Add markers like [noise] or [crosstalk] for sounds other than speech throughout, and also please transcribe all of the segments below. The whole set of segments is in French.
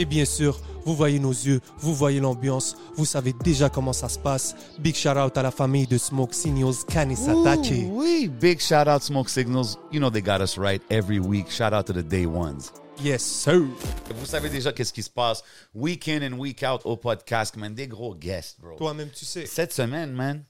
Et bien sûr, vous voyez nos yeux, vous voyez l'ambiance, vous savez déjà comment ça se passe. Big shout out à la famille de Smoke Signals, Kanisatake. Wee. Big shout out Smoke Signals. You know they got us right every week. Shout out to the day ones. Yes, sir. Vous savez déjà qu'est-ce qui se passe week in and week out au podcast, man. Des gros guests, bro. Toi-même, tu sais. Cette semaine, man,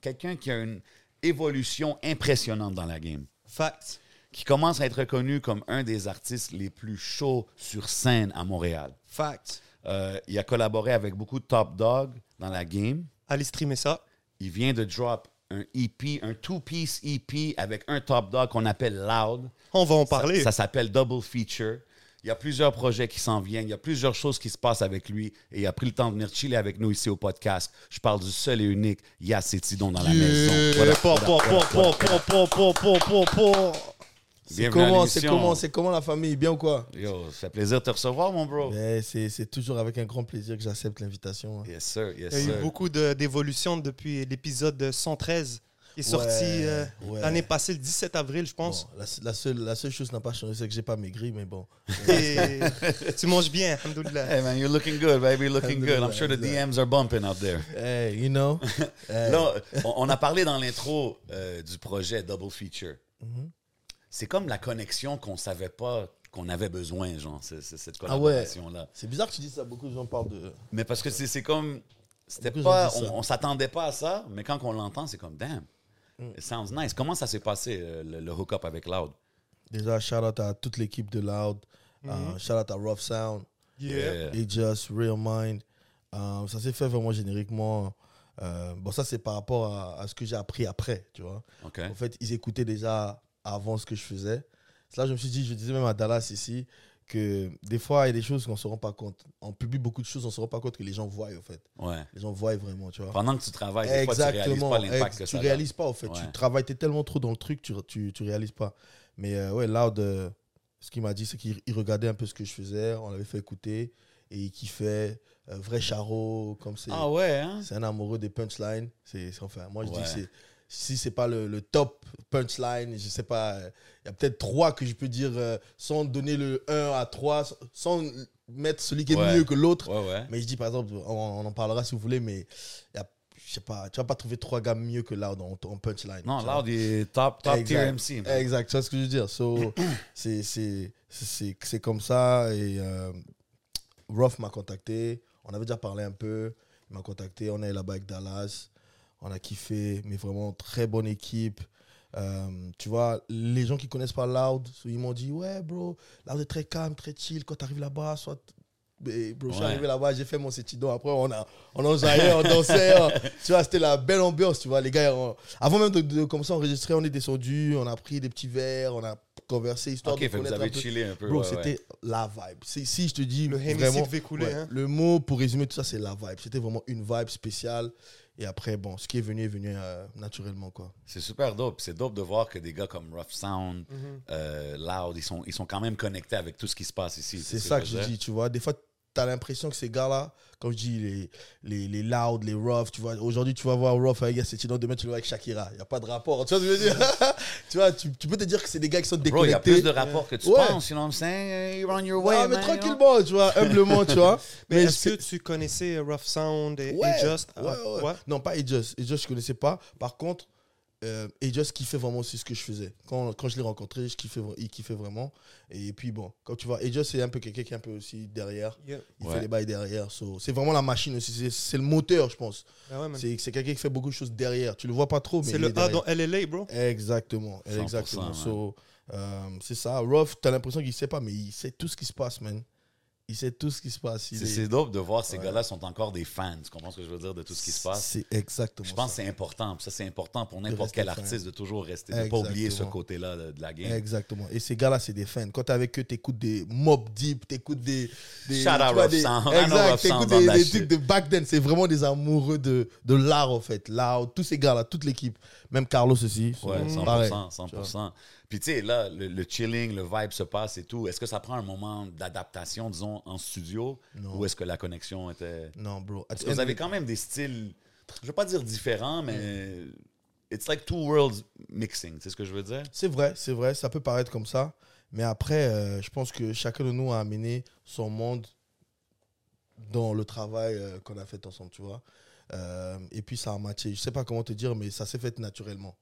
quelqu'un qui a une évolution impressionnante dans la game. Fact. Qui commence à être reconnu comme un des artistes les plus chauds sur scène à Montréal. Fact. Euh, il a collaboré avec beaucoup de top dogs dans la game. Allez streamer ça. Il vient de drop un EP, un two-piece EP avec un top dog qu'on appelle Loud. On va en parler. Ça, s'appelle Double Feature. Il y a plusieurs projets qui s'en viennent. Il y a plusieurs choses qui se passent avec lui. Et il a pris le temps de venir chiller avec nous ici au podcast. Je parle du seul et unique Yass Etidon dans la maison. Voilà, voilà, voilà, C'est comment, c'est comment, c'est comment la famille, bien ou quoi? Yo, ça fait plaisir de te recevoir, mon bro. Ben, c'est, c'est toujours avec un grand plaisir que j'accepte l'invitation. hein. Yes, sir. Yes, Il y a sir. eu beaucoup de- d'évolutions depuis l'épisode 113 qui est sorti Ouais, euh, ouais. l'année passée, le 17 avril, je pense. Bon, la, la seule, la seule chose qui n'a pas changé, c'est que j'ai pas maigri, mais bon. Et [laughs] tu manges bien, alhamdoulilah. Hey man, you're looking good, baby. You're looking good. I'm sure the DMs are bumping out there. Hey, you know? Hey. [laughs] Là, on, on a parlé dans l'intro euh, du projet Double Feature. Mm-hmm. C'est comme la connexion qu'on savait pas qu'on avait besoin, genre, c'est- c'est cette Ah ouais. collaboration-là. C'est bizarre que tu dises ça, beaucoup de gens parlent de... Mais parce que c'est c'est comme. C'était Beaucoup pas. On, on s'attendait pas à ça, mais quand on l'entend, c'est comme damn. Mm. It sounds nice. Comment ça s'est passé, euh, le, le hook-up avec Loud? Déjà, shout out à toute l'équipe de Loud. euh, shout out à Rough Sound, Yeah. et Just, Real Mind. Euh, ça s'est fait vraiment génériquement. Bon, ça, c'est par rapport à, à ce que j'ai appris après, tu vois. En fait, ils écoutaient déjà avant ce que je faisais. Là je me suis dit, je disais même à Dallas ici, que des fois, il y a des choses qu'on ne se rend pas compte. On publie beaucoup de choses, on ne se rend pas compte que les gens voient, en fait. Ouais. Les gens voient vraiment, tu vois. Pendant que tu travailles, des fois, tu réalises Exactement. pas l'impact que tu ça a. réalises pas, en fait. Ouais. Tu travailles, tu es tellement trop dans le truc, tu, tu, tu réalises pas. Mais euh, ouais, Loud, euh, ce qu'il m'a dit, c'est qu'il il regardait un peu ce que je faisais, on l'avait fait écouter, et il kiffait. Euh, vrai charo, comme c'est. Ah ouais, hein? C'est un amoureux des punchlines. C'est, enfin, moi, je dis que c'est, si c'est pas le, le top punchline, je sais pas, il y a peut-être trois que je peux dire euh, sans donner le 1 à 3, sans mettre celui qui est Ouais. mieux que l'autre. Ouais, ouais. Mais je dis, par exemple, on, on en parlera si vous voulez, mais il y a, je sais pas, tu vas pas trouver trois gars mieux que Loud en, en punchline. Non. Loud est top, top tier Exact. MC. man. Exact, tu vois ce que je veux dire. So, [clears throat] c'est comme ça. Et euh, Ruff m'a contacté. On avait déjà parlé un peu. Il m'a contacté. On est là-bas avec Dallas. On a kiffé, mais vraiment très bonne équipe. Euh, tu vois, les gens qui connaissent pas Loud, ils m'ont dit Ouais, bro, Loud est très calme, très chill. Quand tu arrives là-bas, soit. Mais, bro, je suis arrivé là-bas, j'ai fait mon sétidon. Après, on a, on enjaillait, on dansait. hein. [laughs] tu vois, c'était la belle ambiance, tu vois. Les gars, on- avant même de, de commencer à enregistrer, on est descendu, on a pris des petits verres, on a conversé, histoire Ok, de que vous connaître avez un peu. chillé un peu. Bro, ouais, ouais. c'était la vibe. Si, je te dis Le vraiment, couler, hein. le mot pour résumer tout ça, c'est la vibe. C'était vraiment une vibe spéciale. Et après, bon, ce qui est venu est venu euh, naturellement, quoi. C'est super dope. C'est dope de voir que des gars comme Rough Sound, Mhm. euh, Loud, ils sont, ils sont quand même connectés avec tout ce qui se passe ici. C'est ce ça que je je dis, tu vois. Des fois, tu as l'impression que ces gars-là, comme je dis, les, les, les loud, les rough, tu vois. Aujourd'hui, tu vas voir rough avec Yacetino, demain, tu le vois avec Shakira. Il n'y a pas de rapport. Tu vois ce que je veux dire? [laughs] Tu vois, tu, tu peux te dire que c'est des gars qui sont Bro, il y a déconnectés. plus de rapports que tu Ouais. penses, you know what I'm saying? You're on your way, Ouais, mais man, you know? tranquillement, tu vois, humblement, tu vois. [laughs] Mais est-ce que tu connaissais Rough Sound et, et Ouais, Just ouais, ouais. Non, pas Aegis. Aegis, je connaissais pas. Par contre, euh, et Just kiffait vraiment aussi ce que je faisais. Quand, quand je l'ai rencontré, je kiffais, il kiffait vraiment. Et puis bon, quand tu vois, et Just c'est un peu quelqu'un qui est un peu aussi derrière. Yeah. Il Ouais. fait les bails derrière. so, c'est vraiment la machine aussi. C'est, c'est le moteur, je pense. Ah ouais. C'est, c'est quelqu'un qui fait beaucoup de choses derrière. Tu le vois pas trop, mais C'est le est A dans LLA, bro. Exactement, 100%, exactement. So, euh, c'est ça. Ruff, t'as l'impression qu'il sait pas, mais il sait tout ce qui se passe, man. Il sait tout ce qui se passe. C'est est- dope de voir ces Ouais. gars-là sont encore des fans. Tu comprends ce que je veux dire de tout ce qui se passe? C'est exactement Je pense que c'est important. Ça, c'est important pour n'importe quel fan. artiste de toujours rester, de ne pas oublier ce côté-là de, de la game. Exactement. Et ces gars-là, c'est des fans. Quand t'es avec eux, t'écoutes des Mob Deep, t'écoutes des. des Shout out des- Sound. Exact. T'écoutes des, des trucs de back then. C'est vraiment des amoureux de, de l'art, en fait. L'art, tous ces gars-là, toute l'équipe. Même Carlos aussi. Ouais, 100%. pareil. 100%. Puis tu sais, là, le, le chilling, le vibe se passe et tout. Est-ce que ça prend un moment d'adaptation, disons, en studio? Non. Ou est-ce que la connexion était... Non, bro. Parce que vous avez quand même des styles, je veux pas dire différents, mais it's like two worlds mixing, c'est ce que je veux dire? C'est vrai, c'est vrai, ça peut paraître comme ça. Mais après, euh, je pense que chacun de nous a amené son monde dans le travail euh, qu'on a fait ensemble, tu vois. Euh, et puis ça a matché. Je sais pas comment te dire, mais ça s'est fait naturellement.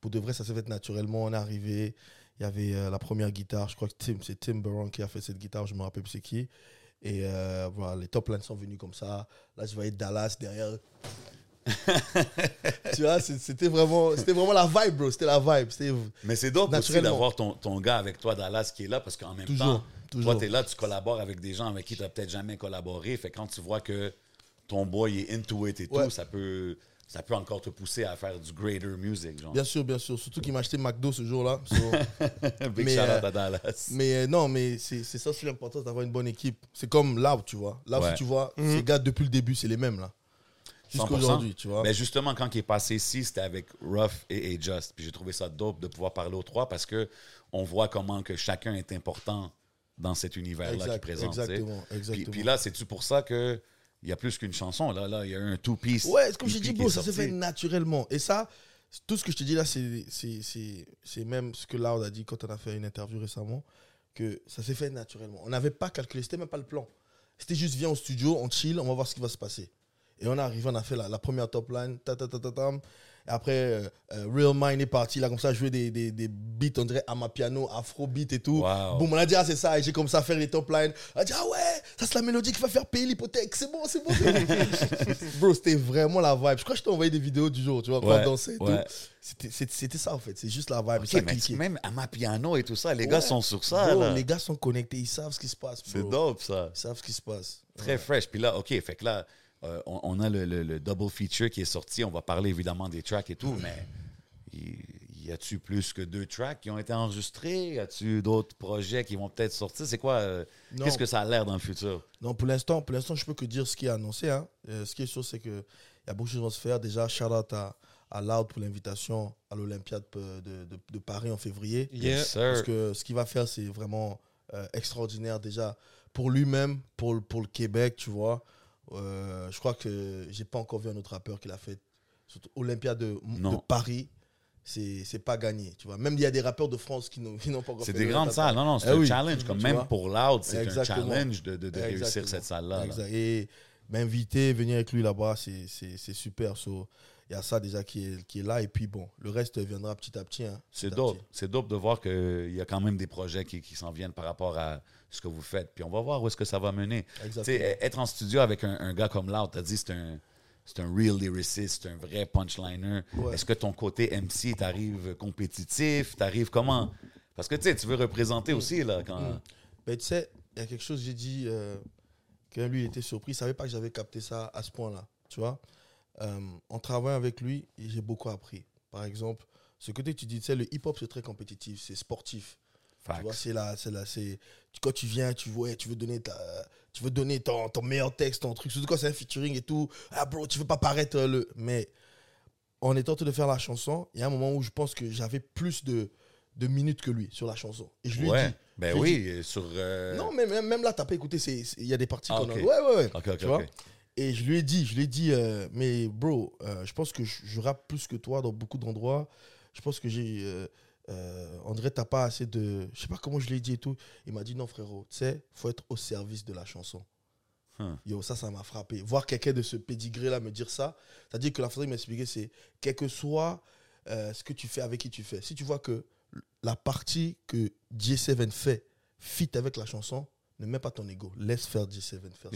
Pour de vrai, ça s'est fait naturellement. On est arrivé, il y avait euh, la première guitare, je crois que Tim, c'est Tim Baron qui a fait cette guitare, je me rappelle plus c'est qui. Et euh, voilà, les top lines sont venus comme ça. Là, je voyais Dallas derrière. [laughs] tu vois, c'était vraiment, c'était vraiment la vibe, bro. C'était la vibe. Mais c'est dope aussi d'avoir ton, ton gars avec toi, Dallas, qui est là, parce qu'en même Toujours, temps, toujours. toi, tu es là, tu collabores avec des gens avec qui tu n'as peut-être jamais collaboré. Fait quand tu vois que ton boy est into it et Ouais. tout, ça peut, ça peut encore te pousser à faire du greater music, genre. Bien sûr, bien sûr. Surtout qu'il m'a acheté McDo ce jour-là. So, [laughs] Big Mais, shout out euh, à Dallas. mais euh, non, mais c'est ça aussi l'importance d'avoir une bonne équipe. C'est comme là, tu vois. Là, Ouais. si tu vois, ces gars, depuis le début, c'est les mêmes, là. 100%. Jusqu'aujourd'hui, tu vois. Mais justement, quand il est passé ici, c'était avec Ruff et, et Just. Puis j'ai trouvé ça dope de pouvoir parler aux trois parce que on voit comment que chacun est important dans cet univers-là Exact, présente. sais. exactement, Puis, exactement. puis là, c'est-tu pour ça que il y a plus qu'une chanson? Là, là, il y a un two-piece. Ouais, c'est comme j'ai EP dit, bro, ça s'est fait naturellement. Et ça, tout ce que je te dis là, c'est- même ce que Loud a dit quand on a fait une interview récemment, que ça s'est fait naturellement. On n'avait pas calculé, c'était même pas le plan. C'était juste, viens au studio, on chill, on va voir ce qui va se passer. Et on est arrivé, on a fait la, la première top line, ta ta ta ta tam. Et après, euh, euh, Real Mind est parti, là, comme ça, jouer des, des, des beats, on dirait Amapiano, Afro beat et tout. Wow. Boum, on a dit, ah, c'est ça. Et j'ai commencé à faire les top lines. On a dit, ah ouais, ça, c'est la mélodie qui va faire payer l'hypothèque. C'est bon, c'est bon. [laughs] Bro, c'était vraiment la vibe. Je crois que je t'ai envoyé des vidéos du jour, tu vois, quand Ouais, on dansait ouais. C'était- ça, en fait. C'est juste la vibe. Mais même à ma piano et tout ça, les gars Ouais. sont sur ça. Bro, là. les gars sont connectés, ils savent ce qui se passe. C'est dope, ça. Ils savent ce qui se passe. Très fresh. Puis là, OK, fait que là, euh, on, on a le, le- le double feature qui est sorti. On va parler évidemment des tracks et tout, mais y a-tu plus que deux tracks qui ont été enregistrés? Y a-tu d'autres projets qui vont peut-être sortir? C'est quoi? euh. Qu'est-ce que ça a l'air dans le futur? Non, pour l'instant, pour l'instant, je peux que dire ce qui est annoncé. Hein. Euh, ce qui est sûr, c'est qu'il y a beaucoup de choses à se faire. Déjà, shout out à, à Loud pour l'invitation à l'Olympiade de, de- de Paris en février. Yeah. Yes, sir. Parce que ce qu'il va faire, c'est vraiment euh, extraordinaire déjà pour lui-même, pour, le- pour le Québec, tu vois. Euh, je crois que j'ai pas encore vu un autre rappeur qui l'a fait. Olympiade de, de. Paris, c'est pas gagné, tu vois. Même il y a des rappeurs de France qui n'ont pas encore C'est des grandes salles. Non, non, c'est Eh un oui, challenge. Comme même vois. pour Loud, c'est un challenge de, de- de réussir cette salle-là. là. Et m'inviter, venir avec lui là-bas, c'est- super. So, Il y a ça déjà qui est, qui est là. Et puis bon, le reste viendra petit à petit. hein, C'est dope. C'est dope de voir qu'il y a quand même des projets qui, qui s'en viennent par rapport à ce que vous faites. Puis on va voir où est-ce que ça va mener. Être en studio avec un, un gars comme Loud, t'as dit c'est un, c'est un real lyricist, c'est un vrai punchliner. Ouais. Est-ce que ton côté MC t'arrive compétitif? T'arrives comment? Parce que tu sais, tu veux représenter aussi là quand. Mm. Mais tu sais, il y a quelque chose, j'ai dit, euh, que lui il était surpris. Il ne savait pas que j'avais capté ça à ce point-là. Tu vois Euh, En travaillant avec lui, j'ai beaucoup appris. Par exemple, ce côté que tu dis, tu sais, le hip-hop, c'est très compétitif, c'est sportif. Tu vois, c'est là, c'est là, c'est quand tu viens, tu vois, tu veux donner ta, tu veux donner ton, ton meilleur texte, ton truc, surtout quand c'est un featuring et tout. Ah bro, tu veux pas paraître euh, le, mais en étant de faire la chanson, il y a un moment où je pense que j'avais plus de, de minutes que lui sur la chanson. Et je lui ai Ouais. dit. Ben ai oui, sur. euh, Non, mais même, même là, t'as pas écouté, il y a des parties Ah, qu'on a. Ouais, ouais, ouais. Tu vois? Et je lui ai dit, je lui ai dit, euh, mais bro, euh, je pense que je, je rappe plus que toi dans beaucoup d'endroits. Je pense que j'ai. Euh, euh, André, t'as pas assez de. Je sais pas comment je l'ai dit et tout. Il m'a dit, non, frérot, tu sais, faut être au service de la chanson. Hum. Yo, ça, ça m'a frappé. Voir quelqu'un de ce pédigré-là me dire ça, c'est-à-dire que la façon dont il m'a expliqué, c'est quel que soit euh, ce que tu fais, avec qui tu fais. Si tu vois que la partie que J7 fait fit avec la chanson, ne mets pas ton ego. Laisse faire J7 faire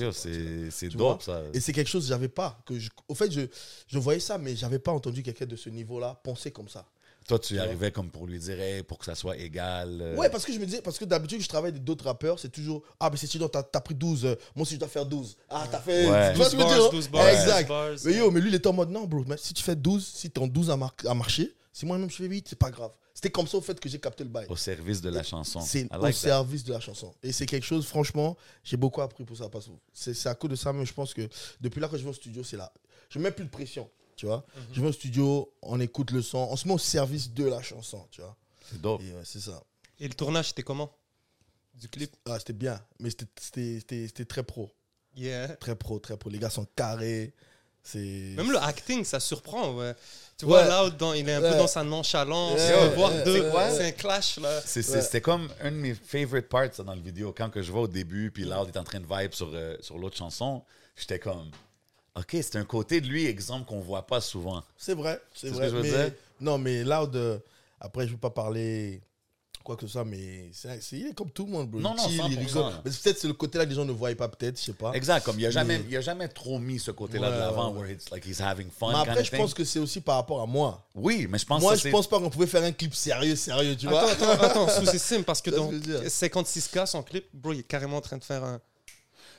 c'est dope, ça. Et c'est quelque chose que j'avais pas. Que je, au fait, je, je voyais ça, mais j'avais pas entendu quelqu'un de ce niveau-là penser comme ça. Toi, tu y arrivais comme pour lui dire, hey, pour que ça soit égal. euh, Ouais, parce que je me disais, parce que d'habitude, je travaille avec d'autres rappeurs, c'est toujours, ah, mais c'est chiant, t'as as pris 12, euh, moi aussi je dois faire 12. Ah, t'as fait. Ouais. Tu vois ce que je veux 12 dire bars, 12 bars, Exact. 12 bars. Mais yo, mais lui, il était en mode, non, bro, mais si tu fais 12, si ton 12 a, mar- a marché, si moi-même je fais 8, c'est pas grave. C'était comme ça au fait que j'ai capté le bail. Au service de la chanson. C'est I au service de la chanson. Et c'est quelque chose, franchement, j'ai beaucoup appris pour ça. Parce que c'est à cause de ça, même je pense que depuis là que je vais au studio, c'est là. Je mets plus de pression, tu vois. Mhm. Je vais au studio, on écoute le son, on se met au service de la chanson, tu vois. C'est dope. Et ouais, c'est ça. Et le tournage, c'était comment? Du clip? Ah, c'était bien, mais c'était- c'était c'était- c'était très pro. Yeah. Très pro, très pro. Les gars sont carrés. C'est. Même le acting, ça surprend. Ouais. Tu Ouais. vois, là, dans, il est un Ouais. peu dans sa nonchalance. Voir deux. C'est un clash, là. C'était comme un de mes favorite parts dans le vidéo. Quand que je vois au début, puis Loud est en train de vibe sur, euh, sur l'autre chanson, j'étais comme, OK, c'est un côté de lui, exemple, qu'on voit pas souvent. C'est vrai, c'est C'est ce vrai. que je veux mais- dire? Non, mais Loud, euh, après, je ne veux pas parler quoi que ce soit, mais c'est c'est- il est comme tout le monde, bro. Non, Il non, chill, 100%. il rigole. Mais peut-être c'est le côté-là que les gens ne voyaient pas, peut-être, je sais pas. Exact, comme il a jamais, Mais- il a jamais trop mis ce côté-là Ouais, de l'avant, ouais, where it's like he's having fun. Mais après, je pense que c'est aussi par rapport à moi. Oui, mais je pense moi, que je pense pas qu'on pouvait faire un clip sérieux, sérieux, tu vois. Attends, attends, attends, sous-estime, parce que [laughs] dans ce que je veux dire 56K, son clip, bro, il est carrément en train de faire un.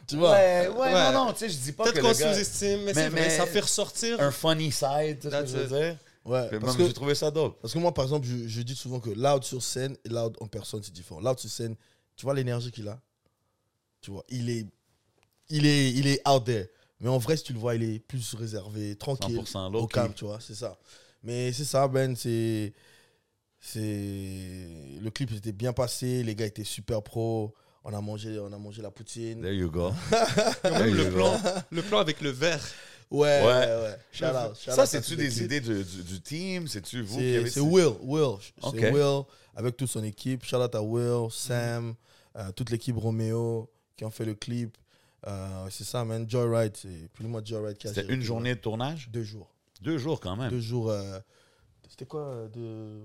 Tu vois? Ouais, ouais, Ouais. non, non, tu sais, je dis pas que Peut-être qu'on gars, sous-estime, mais, ça fait ressortir. un funny side, tu sais ce que je veux dire? Ouais, parce même, que, j'ai trouvé ça dope. parce que moi, par exemple, je, je dis souvent que Loud sur scène et Loud en personne, c'est différent. Loud sur scène, tu vois l'énergie qu'il a? Tu vois, il est, il, est, il est out there. Mais en vrai, si tu le vois, il est plus réservé, tranquille. 100% au calme, tu vois, c'est ça. Mais c'est ça, Ben, c'est. c'est Le clip était bien passé, les gars étaient super pro. On a mangé, on a mangé la poutine. There you go. [laughs] Même le There you plan, go. le plan avec le verre. Ouais, Ouais. ouais. Shout out, shout out Ça, c'est-tu des idées du, du- du team? C'est-tu vous qui C'est avez c'est Will, Will. Ok. C'est Will avec toute son équipe. Shout out à Will, Sam, euh, toute l'équipe Roméo qui ont fait le clip. Euh, c'est ça, man. Joyride, c'est plus ou moins Joyride qui a C'était une journée de tournage? Deux jours. Deux jours quand même. Deux jours. euh, C'était quoi De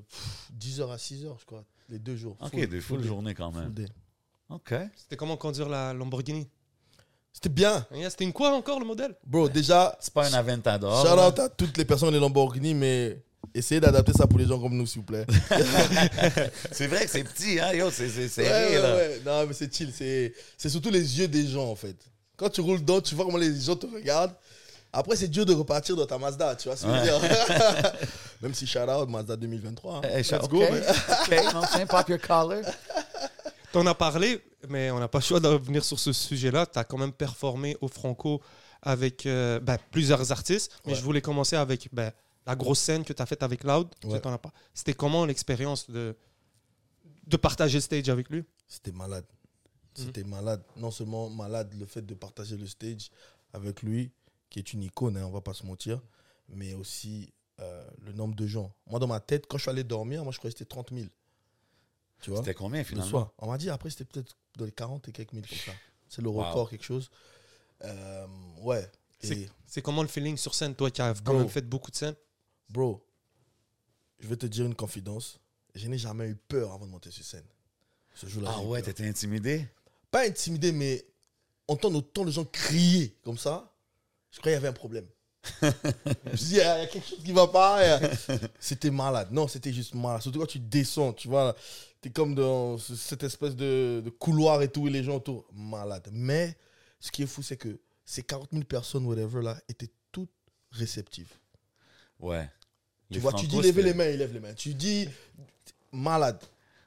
10h à 6h, je crois. Les deux jours. OK, Full- des full day. journées quand Full même. day. OK. C'était comment conduire la Lamborghini? C'était bien. Yeah, C'était une quoi encore le modèle? Bro, déjà, C'est pas un Aventador. shout out à toutes les personnes des Lamborghini, mais essayez d'adapter ça pour les gens comme nous, s'il vous plaît. [laughs] [laughs] C'est vrai que c'est petit, hein? Yo, c'est c'est Ouais, ouais, ouais. Non, mais c'est chill. C'est c'est surtout les yeux des gens, en fait. Quand tu roules dedans, tu vois comment les gens te regardent. Après, c'est dur de repartir dans ta Mazda, tu vois ce que je veux dire. [laughs] Même si shout out Mazda 2023. hein. Hey, Let's OK. go, man. OK, non, c'est pop your collar. T'en as parlé, mais on n'a pas le choix de revenir sur ce sujet-là. Tu as quand même performé au Franco avec euh, ben, plusieurs artistes. Mais Ouais. je voulais commencer avec ben, la grosse scène que tu as faite avec Loud. Tu Ouais. t'en as pas. C'était comment l'expérience de, de partager le stage avec lui? C'était malade. C'était malade. Non seulement malade le fait de partager le stage avec lui, qui est une icône, hein, on va pas se mentir, mais aussi euh, le nombre de gens. Moi, dans ma tête, quand je suis allé dormir, moi, je croyais que c'était 30 000. Tu vois C'était combien, le finalement? soir. On m'a dit après c'était peut-être dans les 40 et quelques mille comme ça. C'est le Wow. record, quelque chose. Euh, ouais. Et C'est c'est comment le feeling sur scène, toi qui as quand même fait beaucoup de scènes bro, je vais te dire une confidence. Je n'ai jamais eu peur avant de monter sur scène. Ce jour-là. Ah ouais, t'étais intimidé? Pas intimidé, mais entendre autant de gens crier comme ça, je croyais qu'il y avait un problème. [laughs] je me dis, il y a quelque chose qui va pas. C'était malade. Non, c'était juste malade. Surtout quand tu descends, tu vois, comme dans ce- cette espèce de, de couloir et tout, et les gens autour. Malade. Mais ce qui est fou, c'est que ces 40 000 personnes, whatever, là, étaient toutes réceptives. Ouais. Tu Les vois, tu dis lever les mains, ils lèvent les mains. Tu dis malade.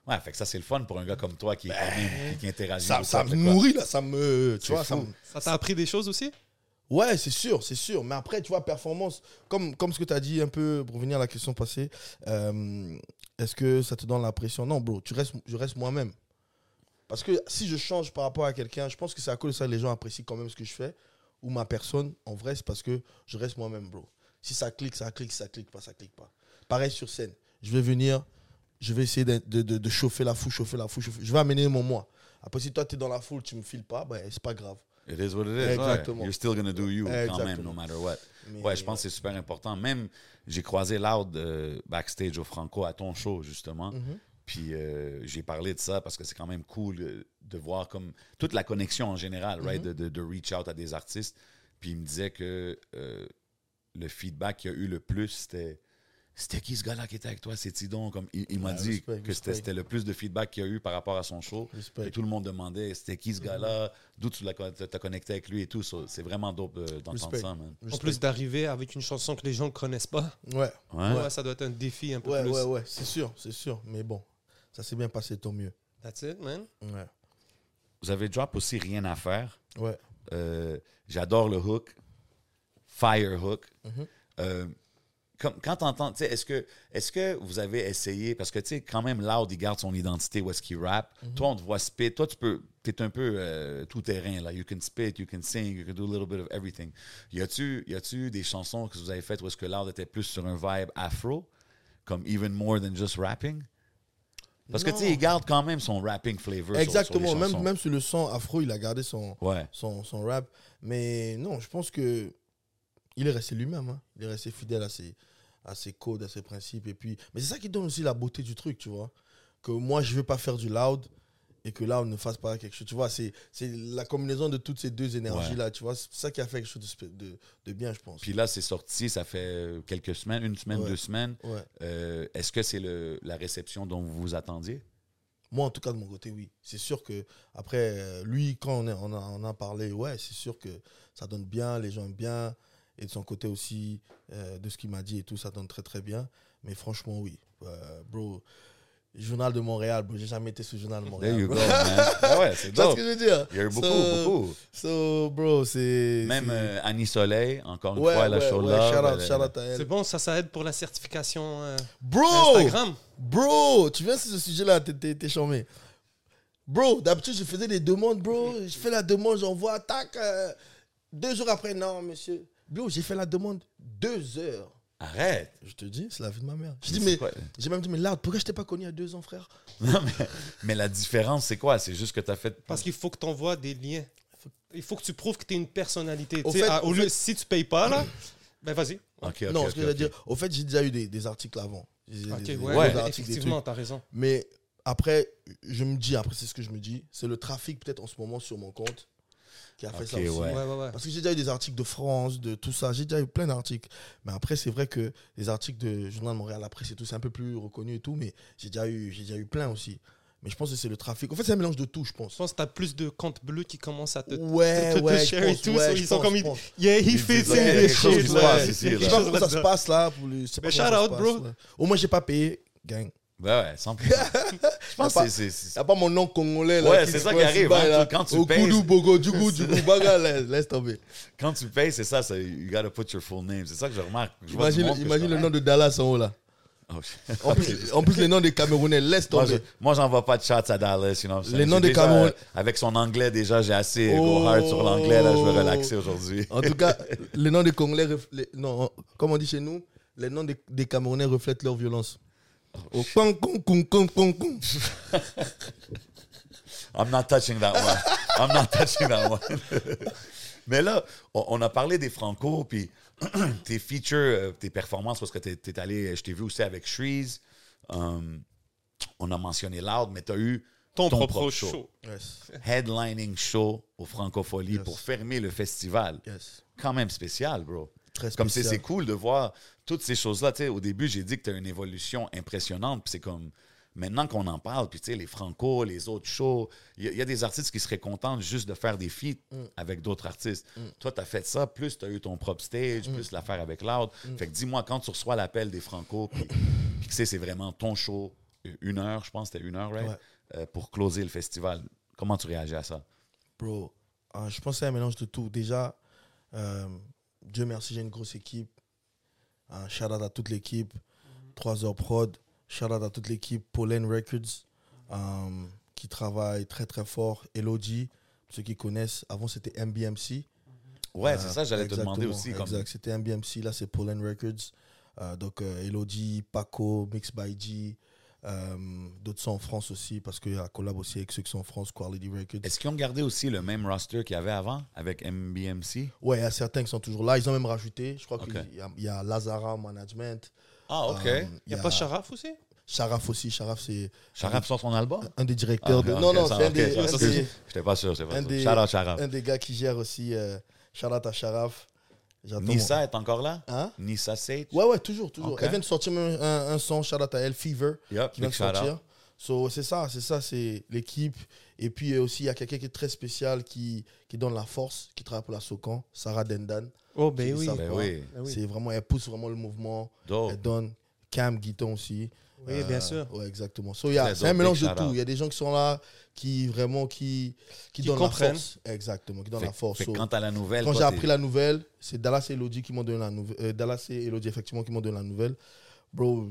Ouais, fait que ça, c'est le fun pour un gars comme toi qui, même- qui interagit. Ben, Ça, ça me nourrit, là. Ça me. Tu vois, ça fou. me. Ça t'a appris des choses aussi? Ouais, c'est sûr, c'est sûr. Mais après, tu vois, performance, comme, comme ce que tu as dit un peu, pour revenir à la question passée, euh, est-ce que ça te donne la pression? Non, bro, tu restes, je reste moi-même. Parce que si je change par rapport à quelqu'un, je pense que c'est à cause de ça que les gens apprécient quand même ce que je fais. Ou ma personne, en vrai, c'est parce que je reste moi-même, bro. Si ça clique, ça clique, ça clique pas, ça clique pas. Pareil sur scène. Je vais venir, je vais essayer de, de- de- de chauffer la foule, chauffer la foule, chauffer. Je vais amener mon moi. Après, si toi, tu es dans la foule, tu me files pas, ben, c'est pas grave. It is what it is. ouais. Exactement. You're still gonna do you quand même, Exactement. no matter what. Mais, ouais, je pense que c'est super important. Même, j'ai croisé Loud euh, backstage au Franco à ton show, justement. Mhm. Puis euh, j'ai parlé de ça parce que c'est quand même cool euh, de voir comme toute la connexion en général, right? Mhm. de, de- de reach out à des artistes. Puis il me disait que euh, le feedback qu'il y a eu le plus, c'était. C'était qui ce gars-là qui était avec toi? C'est Tidon. Comme, il il m'a Ouais, dit respect, que c'était le plus de feedback qu'il y a eu par rapport à son show. Respect. Et tout le monde demandait c'était qui ce gars-là, d'où tu t'as connecté avec lui et tout. So, c'est vraiment dope euh, d'entendre Respect. ça, man. En plus d'arriver avec une chanson que les gens ne connaissent pas, Ouais, Ouais. ouais, ça doit être un défi un peu ouais, plus. ouais, ouais, c'est sûr, c'est sûr. Mais bon, ça s'est bien passé, tant mieux. That's it, man. Ouais, Vous avez drop aussi Rien à faire. ouais. Euh, J'adore le hook. Fire hook. Euh, comme, quand t'entends, tu sais, est-ce que, est que vous avez essayé, parce que tu sais, quand même, Loud, il garde son identité où est-ce qu'il rappe. Mhm. Toi, on te voit spit. Toi, tu peux, t'es un peu euh, tout terrain, là. You can spit, you can sing, you can do a little bit of everything. Y a-tu, y a-tu des chansons que vous avez faites où est-ce que Loud était plus sur un vibe afro, comme even more than just rapping? Parce que tu sais, il garde quand même son rapping flavor. sur- sur les Exactement, même, même sur le son afro, il a gardé son, Ouais. son, son rap. Mais non, je pense que il est resté lui-même. hein. Il est resté fidèle à ses, à ses codes, à ses principes. Et puis, mais c'est ça qui donne aussi la beauté du truc, tu vois. Que moi, je veux pas faire du loud et que loud ne fasse pas quelque chose. Tu vois, c'est la combinaison de toutes ces deux énergies-là. Tu vois, c'est ça qui a fait quelque chose de, de, de bien, je pense. Puis là, c'est sorti, ça fait euh, quelques semaines, une semaine, Ouais. deux semaines. Ouais. Euh, Est-ce que c'est la réception dont vous vous attendiez? Moi, en tout cas, de mon côté, oui. C'est sûr que, après, euh, lui, quand on, est- on, a, on a parlé, ouais, c'est sûr que ça donne bien, les gens aiment bien. Et de son côté aussi, euh, de ce qu'il m'a dit et tout, ça donne très, très bien. Mais franchement, oui. Euh, bro, Journal de Montréal, bro, j'ai jamais été sur le Journal de Montréal. There you bro. go, man. [laughs] Ah ouais, c'est vois ce dope. que je veux dire? Il y a eu beaucoup, So- beaucoup. So, bro, c'est. Même euh, Annie Soleil, encore une ouais, fois, la ouais, show ouais, là. shout out, elle. C'est bon, ça, ça aide pour la certification euh, Bro! Instagram. Bro, tu viens sur ce sujet-là, t'es- t'es t'es charmé. Bro, d'habitude, je faisais des demandes, bro. Je fais la demande, j'envoie, tac. euh, deux jours après, non, monsieur. Bro, j'ai fait la demande deux heures. Arrête. Je te dis, c'est la vie de ma mère. Je Mais dis, mais j'ai même dit, mais là, pourquoi je t'ai pas connu il y a deux ans, frère? [laughs] Non, mais, mais la différence, c'est quoi? C'est juste que tu as fait. Parce qu'il faut que tu envoies des liens. Il faut que tu prouves que tu es une personnalité. Au fait- à- au au lieu, fait- si tu payes pas, là, [coughs] ben vas-y. Ok, ok, Non, ce que je veux dire, au fait, j'ai déjà eu des, des articles avant. Ok, des- ouais, des ouais, articles, des effectivement, tu as raison. Mais après, je me dis, après, c'est ce que je me dis, c'est le trafic peut-être en ce moment sur mon compte qui a fait Ok, ça aussi. ouais. Ouais, ouais, ouais. Parce que j'ai déjà eu des articles de France, de tout ça. J'ai déjà eu plein d'articles. Mais après, c'est vrai que les articles de Journal de Montréal, après, c'est tout, c'est un peu plus reconnu et tout. Mais j'ai déjà eu, j'ai déjà eu plein aussi. Mais je pense que c'est le trafic. En fait, c'est un mélange de tout, je Je pense. pense que tu as plus de comptes bleus qui commencent à te. Ouais, te- te ouais, share et pense, tout, ouais, ils sont pense, comme pense. Yeah, he fits in ouais, il y a this shit. Il. Je sais pas comment ça se passe là. Pour les, Mais shout out, passe, bro. ouais. Au moins, j'ai pas payé. Gang. Ben ouais, 100%. [laughs] Je pense que c'est- a pas mon nom congolais là. Ouais, c'est ça qui arrive, hein, là. quand tu Au payes, c'est- Bogo, [laughs] Baga, laisse, tomber. Quand tu payes, c'est ça, you gotta put your full name. C'est ça que je remarque. Je du Imagine, monde je le nom de Dallas en haut là. Oh. En plus, [laughs] en plus, les noms des Camerounais, laisse tomber. moi, j'envoie pas de shots à Dallas. You know? Les noms des déjà, Cameroun- euh, Avec son anglais, déjà, j'ai assez go Oh. hard sur l'anglais. Là, je vais relaxer aujourd'hui. En tout cas, les noms des Congolais, les- non, comme on dit chez nous, les noms des, des Camerounais reflètent leur violence. Au con, con, con, con, con, con. I'm not touching that one. I'm not touching that one. [laughs] Mais là, on, a parlé des Franco, puis [clears throat] tes features, euh, tes performances, parce que t'es es allé, je t'ai vu aussi avec Shreeze. Um, on a mentionné Loud, mais tu as eu Ton, ton propre, propre show. show. Yes, headlining show au Francofolie Yes. pour fermer le festival. yes. Quand même spécial, bro. Très Comme spécial. c'est cool de voir toutes ces choses-là. Tu sais, Au début, j'ai dit que tu as une évolution impressionnante. Puis c'est comme, maintenant qu'on en parle, puis tu sais, les Franco, les autres shows, il y, a- il y a des artistes qui seraient contents juste de faire des feats Mm. avec d'autres artistes. Toi, tu as fait ça, plus tu as eu ton propre stage, Mm. plus l'affaire avec Loud. Fait que dis-moi, quand tu reçois l'appel des Franco, puis que c'est c'est vraiment ton show, une heure, je pense, c'était une heure, right? Ouais. Euh, pour closer le festival, comment tu réagis à ça? Bro, euh, je pense que c'est un mélange de tout. Déjà, euh, Dieu merci, j'ai une grosse équipe. Un shout out à toute l'équipe. 3 heures prod. Shout out à toute l'équipe. Pollen Records, euh, qui travaille très très fort. Elodie, ceux qui connaissent, avant c'était MBMC. Ouais, Euh, c'est ça, j'allais te demander aussi. Comme... Exact, c'était MBMC, là c'est Pollen Records. Euh, donc euh, Elodie, Paco, Mix by G, Euh, D'autres sont en France aussi, parce qu'il y a collab aussi avec ceux qui sont en France, Quality Records. Est-ce qu'ils ont gardé aussi le même roster qu'il y avait avant avec MBMC? Ouais, il y a certains qui sont toujours là. Ils ont même rajouté, je crois Ok. qu'il y, a- il y a Lazara Management. Ah, OK. Euh, Il n'y a pas Sharaf aussi? Sharaf aussi. Sharaf, c'est Sharaf sort son album? un des directeurs Ah, de. ok, non, non, c'est un, des- c'est- J'étais pas sûr, c'est pas un sûr. des- Shout out Sharaf. un des gars qui gère aussi. Euh, out à Sharaf. Nissa est encore là? Hein? Nissa Sage? Ouais, ouais, toujours, toujours. Elle vient de sortir même un, un son, shout out à elle, Fever, qui vient de sortir. So, c'est ça, c'est ça, c'est l'équipe. Et puis euh, aussi, il y a quelqu'un qui est très spécial, qui, qui donne la force, qui travaille pour la Socan, Sarah Dendan. Oh, ben Ben oui. Ben oui. C'est vraiment, elle pousse vraiment le mouvement. Dope. Elle donne Cam Guiton aussi. Oui, bien sûr. Ouais, exactement. So, il y a- Très c'est un mélange de tout. Il y a des gens qui sont là, qui vraiment, qui, qui, Qui donnent comprennent. la force. Exactement, qui donnent Fait, la force. So, quand t'as la nouvelle, quand j'ai appris la nouvelle, c'est Dallas et Elodie qui m'ont donné la nouvelle. euh, Dallas et Elodie, effectivement, qui m'ont donné la nouvelle. Bro,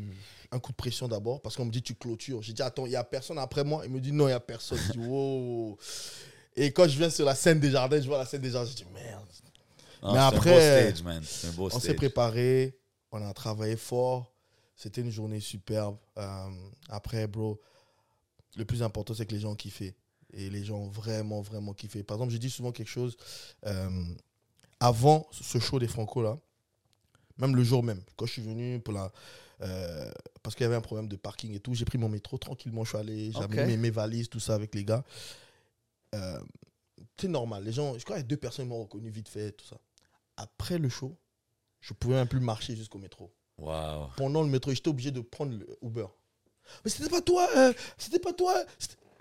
un coup de pression d'abord, parce qu'on me dit tu clôtures. J'ai dit, attends, il n'y a personne après moi. Il me dit, non, il n'y a personne. Je dis, [laughs] wow. Et quand je viens sur la scène des jardins, je vois la scène des jardins, je dis, merde. Non, Mais c'est après, un beau stage, man. C'est un beau On s'est préparé, on a travaillé fort. C'était une journée superbe. Euh, après, bro, le plus important, c'est que les gens ont kiffé. Et les gens ont vraiment, vraiment kiffé. Par exemple, je dis souvent quelque chose. euh, avant ce show des Franco, là, même le jour même, quand je suis venu pour la. euh, parce qu'il y avait un problème de parking et tout, j'ai pris mon métro tranquillement, je suis allé, j'ai Ok. amené mes, mes valises, tout ça avec les gars. C'est normal, les gens, je crois a deux personnes m'ont reconnu vite fait, tout ça. Après le show, je pouvais même plus marcher jusqu'au métro. Wow. Pendant le métro, j'étais obligé de prendre le Uber. Mais c'était pas toi, euh, c'était pas toi.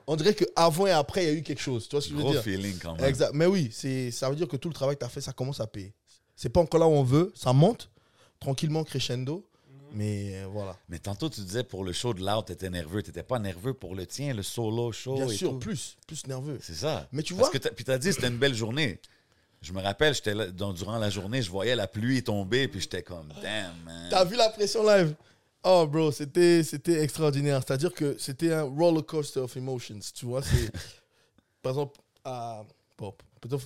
On dirait qu'avant et après, il y a eu quelque chose. Tu vois ce que je veux Gros dire? feeling quand même. Exact. Mais oui, ça veut dire que tout le travail que tu as fait, ça commence à payer. C'est pas encore là où on veut, ça monte, tranquillement, crescendo. Mais euh, voilà. Mais tantôt, tu disais pour le show de Loud, t'étais nerveux. T'étais pas nerveux pour le tien, le solo show Bien et sûr, tout? plus, plus nerveux. C'est ça. Mais tu Parce vois- que puis t'as dit c'était une belle journée. Je me rappelle, j'étais là, dans- durant la journée, je voyais la pluie tomber, puis j'étais comme, damn, man. T'as vu la pression live? Oh, bro, c'était, c'était extraordinaire. C'est-à-dire que c'était un roller coaster of emotions. Tu vois, c'est. [laughs] par exemple, à. Bon,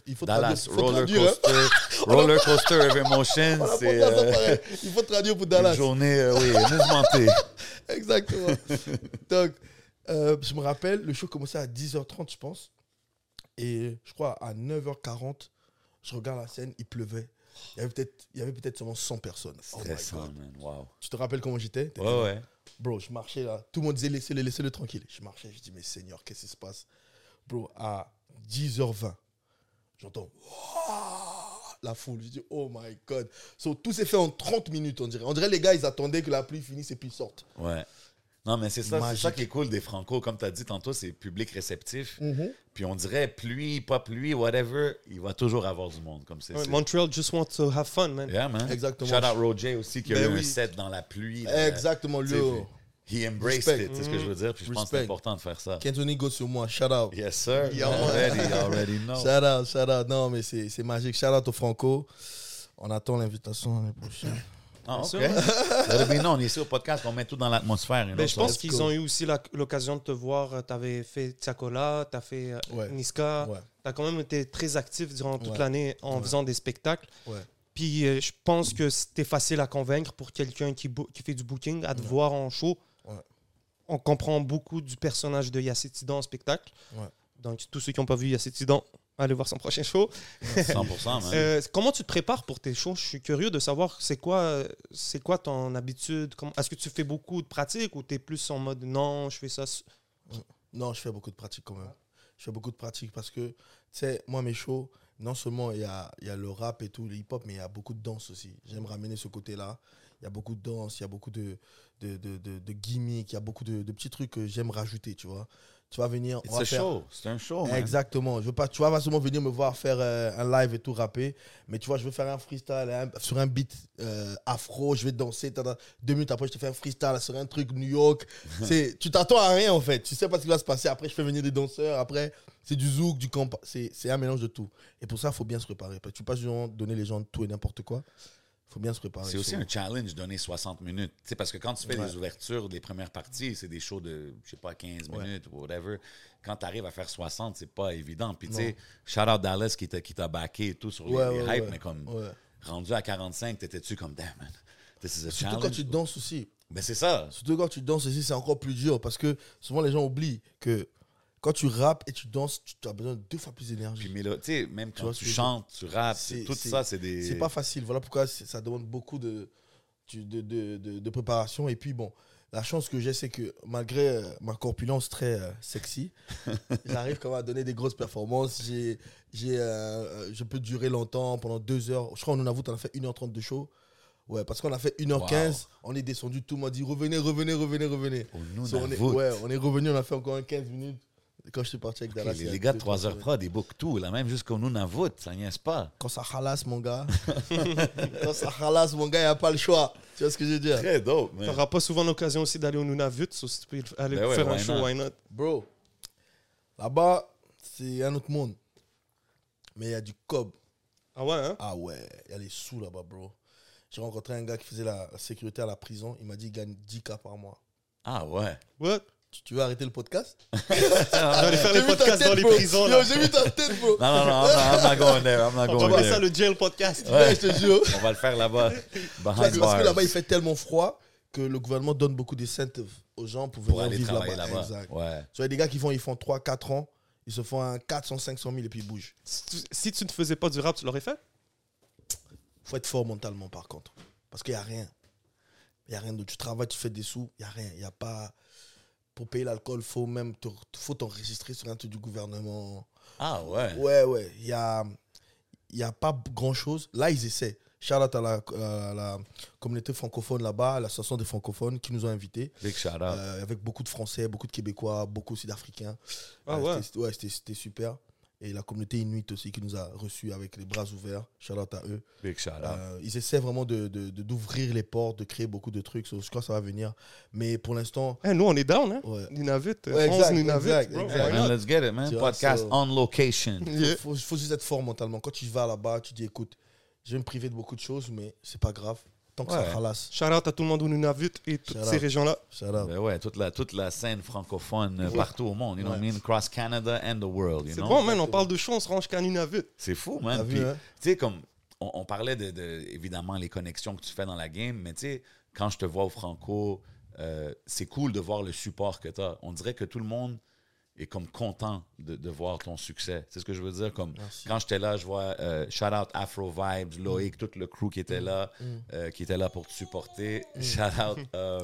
il faut Dallas, traduire. faut roller traduire, hein. coaster, [laughs] roller coaster of emotion, Voilà, c'est euh. Il faut traduire pour une Dallas. journée, euh, oui, mouvementée. [laughs] Exactement. Donc, euh, je me rappelle, le show commençait à 10h30, je pense. Et je crois à 9h40, je regarde la scène, il pleuvait. Il y avait peut-être, il y avait peut-être seulement 100 personnes. Oh my God. man. Wow. Tu te rappelles comment j'étais? Ouais, là. ouais. Bro, je marchais là. Tout le monde disait laissez-le, laissez-le tranquille. Je marchais, je dis mais Seigneur, qu'est-ce qui se passe? Bro, à 10h20, j'entends la foule. Je dis oh my god. So, tout s'est fait en 30 minutes, on dirait. On dirait les gars, ils attendaient que la pluie finisse et puis ils sortent. Ouais. Non, mais c'est ça, c'est Magique. ça qui est cool des Franco. Comme tu as dit tantôt, c'est public réceptif. Mhm. Puis on dirait pluie, pas pluie, whatever, il va toujours avoir du monde comme c'est. Ouais, Montreal just wants to have fun, man. Yeah, man. Exactement. Shout out Roger aussi qui a Ben eu un oui. set dans la pluie. là. Exactement, lui. He embraced Respect. it, c'est ce que je veux dire. Puis je pense que c'est important de faire ça. Kentonny go sur moi. Shout out. Yes, sir. Yeah, man. already, you already [laughs] know. Shout out, shout out. Non, mais c'est c'est magique. Shout out au Franco. On attend l'invitation l'année prochaine. Ah, ok. sûr. [laughs] Let it be known. Ici au podcast, on met tout dans l'atmosphère. Mais je pense qu'ils ont eu aussi l'occasion de te voir. Tu avais fait Tiakola, tu as fait euh, Ouais. Niska. Ouais. Tu as quand même été très actif durant toute Ouais. l'année en Ouais. faisant des spectacles. Ouais. Puis euh, je pense que c'était facile à convaincre pour quelqu'un qui, fait du booking à te voir en show. Ouais. On comprend beaucoup du personnage de Yacetidan en spectacle. Ouais. Donc tous ceux qui n'ont pas vu Yacetidan, allez voir son prochain show. 100%, [laughs] man. Euh, comment tu te prépares pour tes shows? Je suis curieux de savoir c'est quoi, euh, c'est quoi ton habitude? Comment- Est-ce que tu fais beaucoup de pratiques ou tu es plus en mode non, je fais ça. s- Non, je fais beaucoup de pratiques quand même. Je fais beaucoup de pratiques parce que, tu sais, moi, mes shows, non seulement il y a, il y a le rap et tout, le hip-hop, mais il y a beaucoup de danse aussi. J'aime ramener ce côté-là. Il y a beaucoup de danse, il y a beaucoup de, de, de, de, de gimmicks, il y a beaucoup de, de petits trucs que j'aime rajouter, tu vois. Tu vas venir. a faire- show. C'est un show, man. Exactement. Je veux pas, tu vas pas seulement venir me voir faire euh, un live et tout rapper, mais tu vois, je veux faire un freestyle un- sur un beat euh, afro, je vais danser. tada. Deux minutes après, je te fais un freestyle sur un truc New York. [laughs] c'est, tu t'attends à rien en fait. Tu sais pas ce qui va se passer. Après, je fais venir des danseurs. Après, c'est du zouk, du camp. C'est, c'est un mélange de tout. Et pour ça, il faut bien se préparer. Parce que tu peux pas juste donner les gens tout et n'importe quoi. Il faut bien se préparer. C'est aussi un challenge donner 60 minutes. Tu sais, parce que quand tu fais Ouais. les ouvertures des premières parties, c'est des shows de, je sais pas, 15 Ouais. minutes ou whatever. Quand tu arrives à faire 60, c'est pas évident. Puis tu sais, shout out Dallas qui t'a, qui t'a backé et tout sur les, Ouais, les hypes, mais comme rendu à 45, t'étais-tu comme, damn man, this is a Surtout challenge. quand tu danses aussi. Mais c'est ça. Surtout quand tu danses ici, c'est encore plus dur parce que souvent les gens oublient que quand tu rappes et tu danses, tu as besoin de deux fois plus Puis, d'énergie. mélo- sais, même quand vois tu chantes, tu rappes, tout ça, c'est des. C'est pas facile. Voilà pourquoi ça demande beaucoup de, de, de, de- de préparation. Et puis bon, la chance que j'ai, c'est que malgré euh, ma corpulence très euh, sexy, [laughs] j'arrive quand même à donner des grosses performances. J'ai, j'ai, euh, je peux durer longtemps, pendant deux heures. Je crois qu'en Nunavut, on a fait 1h30 de show. Ouais, parce qu'on a fait 1h15, on est descendu, tout le monde dit revenez, revenez, revenez, revenez. So, on, est, ouais, on est revenu, on a fait encore un 15 minutes. Quand je suis parti avec Dallas. les, gars de deux, 3 trois heures prod, ils bookent tout, là, même jusqu'au Nunavut, ça niaise pas. Quand ça halasse, mon gars. [laughs] quand ça halasse, mon gars, il n'y a pas le choix. Tu vois ce que je veux dire? Très dope, man. T'auras pas souvent l'occasion aussi d'aller au Nunavut, so si tu peux aller Ben ouais, faire un why show, not? why not? Bro, là-bas, c'est un autre monde. Mais il y a du cob. Ah ouais, hein? Ah ouais, il y a les sous là-bas, bro. J'ai rencontré un gars qui faisait la, la sécurité à la prison. Il m'a dit qu'il gagne 10K par mois. Ah ouais. What? Tu, tu veux arrêter le podcast? [laughs] Aller faire les podcasts dans les prisons, Yo, là. J'ai vu ta tête, bro. Non, non, non, I'm not, I'm not going there. I'm not On va going appeler ça le jail podcast. Ouais, je te jure. On va le faire là-bas. Parce que, parce que bars. là-bas, il fait tellement froid que le gouvernement donne beaucoup d'incentives aux gens pour venir Pour aller vivre là-bas. là-bas. Exact. Ouais. Tu vois, des gars qui font, ils font 3-4 ans, ils se font un 400, 500 000 et puis ils bougent. Si tu- Si tu ne faisais pas du rap, tu l'aurais fait? faut être fort mentalement par contre. Parce qu'il n'y a rien. Il n'y a rien d'autre. Tu travailles, tu fais des sous, il n'y a rien. Il n'y a pas. Pour payer l'alcool, il faut même te- faut t'enregistrer sur un truc du gouvernement. Ah ouais. Ouais, ouais. Il n'y a, y a pas grand chose. Là, ils essaient. Out à la, la communauté francophone là-bas, l'association des francophones qui nous ont invités. Big. Euh, avec beaucoup de Français, beaucoup de Québécois, beaucoup aussi d'Africains. Ah Euh, ouais. c'était- Ouais, c'était c'était super. Et la communauté inuit aussi qui nous a reçus avec les bras ouverts. Shout out à eux. Big shout out. Euh, ils essaient vraiment de, de- de- d'ouvrir les portes, de créer beaucoup de trucs. So, je crois que ça va venir. Mais pour l'instant, Eh, nous, on est down, hein? ouais. Nunavut, Ouais, 11 exact, exact, exact. Man, let's get it, man. Tu vois, Podcast so- on location. [laughs] Yeah. il faut, faut juste être fort mentalement. Quand tu vas là-bas, tu dis écoute, je vais me priver de beaucoup de choses, mais c'est pas grave. Tant que Ouais. ça. Shout out à tout le monde au Nunavut et toutes Shout ces régions-là. Shout out. Ben ouais, toute la, toute la scène francophone euh, Ouais. partout au monde, you know what I mean? Across Canada and the world, you C'est bon, man, on parle de show, on se range qu'à Nunavut. C'est fou, T'as man. Puis, hein? tu sais, comme on, on parlait de, de, évidemment, les connexions que tu fais dans la game, mais tu sais, quand je te vois au Franco, euh, c'est cool de voir le support que tu as. On dirait que tout le monde est comme content de, de voir ton succès. C'est ce que je veux dire. Comme Merci. quand j'étais là, je vois euh, shout out Afro Vibes, Loïc, tout le crew qui était là, Mm. euh, qui était là pour te supporter. [laughs] Shout out, [laughs] euh,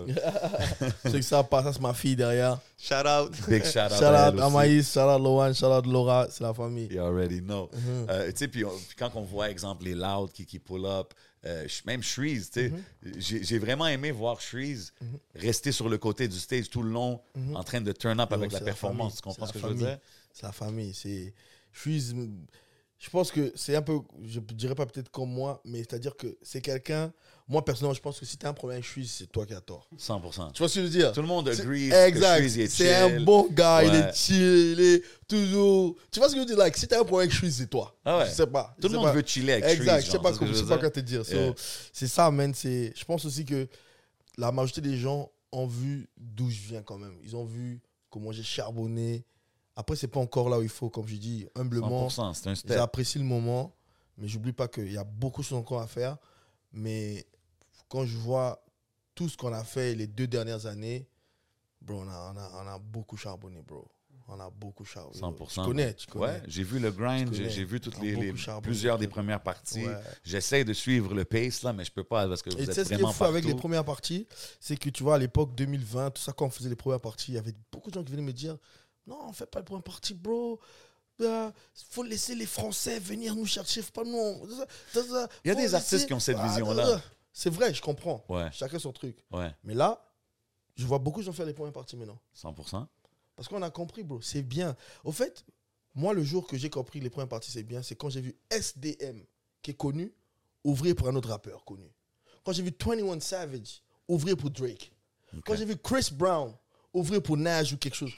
[laughs] Ceux qui savent pas, ça c'est ma fille derrière. Shout out. big shout out. Shout out elle à aussi. Maïs, shout out Lohan, shout out Laura, c'est la famille. You already know. Euh, tu sais, puis, quand on voit, exemple, les Loud qui, qui pull up, euh, même Shreeze, tu sais, Mhm. j'ai vraiment aimé voir Shreeze rester sur le côté du stage tout le long, en train de turn up avec Mhm. la performance. Tu comprends ce que la je veux famille. dire? C'est la famille. C'est, je suis, je pense que c'est un peu, je dirais pas peut-être comme moi, mais c'est-à-dire que c'est quelqu'un. Moi personnellement, je pense que si tu as un problème avec Suisse, c'est toi qui as tort. 100%. Tu vois ce que je veux dire? Tout le monde agree Exact. Shreeze C'est un bon gars, il est chill, il est toujours. Tu vois ce que je veux dire? Like, Si tu as un problème avec Suisse, c'est toi. Ah ouais. Je sais pas. Tout le monde pas. veut chiller avec Exact. Shreeze. Je sais pas, ce que je sais pas quoi te dire. So. C'est ça, man. Je pense aussi que la majorité des gens ont vu d'où je viens quand même. Ils ont vu comment j'ai charbonné. Après, c'est pas encore là où il faut, comme je dis, humblement. 100%, c'est un step. J'apprécie le moment, mais j'oublie pas qu'il y a beaucoup de choses encore à faire. Mais quand je vois tout ce qu'on a fait les deux dernières années, bro, on a, on a, on a beaucoup charbonné, bro. On a beaucoup charbonné. 100%. Tu connais, tu connais. Ouais, j'ai vu le grind, j'ai vu toutes les, plusieurs des premières parties. Ouais. J'essaie de suivre le pace là, mais je peux pas parce que vous Et tu êtes sais ce qui est vraiment fou avec les premières parties, c'est que tu vois, à l'époque 2020, tout ça, quand on faisait les premières parties, il y avait beaucoup de gens qui venaient me dire Non, on fait pas les premières parties, bro. Il faut laisser les Français venir nous chercher. Faut pas nous. Il y a Faut des artistes qui ont cette Ah, vision-là. C'est vrai, je comprends. Ouais, Chacun son truc. ouais, Mais là, je vois beaucoup de gens faire les premières parties maintenant. 100%. Parce qu'on a compris, bro. C'est bien. Au fait, moi, le jour que j'ai compris les premières parties, c'est bien, c'est quand j'ai vu SDM, qui est connu, ouvrir pour un autre rappeur connu. Quand j'ai vu 21 Savage, ouvrir pour Drake. Quand j'ai vu Chris Brown, ouvrir pour Nage ou quelque chose.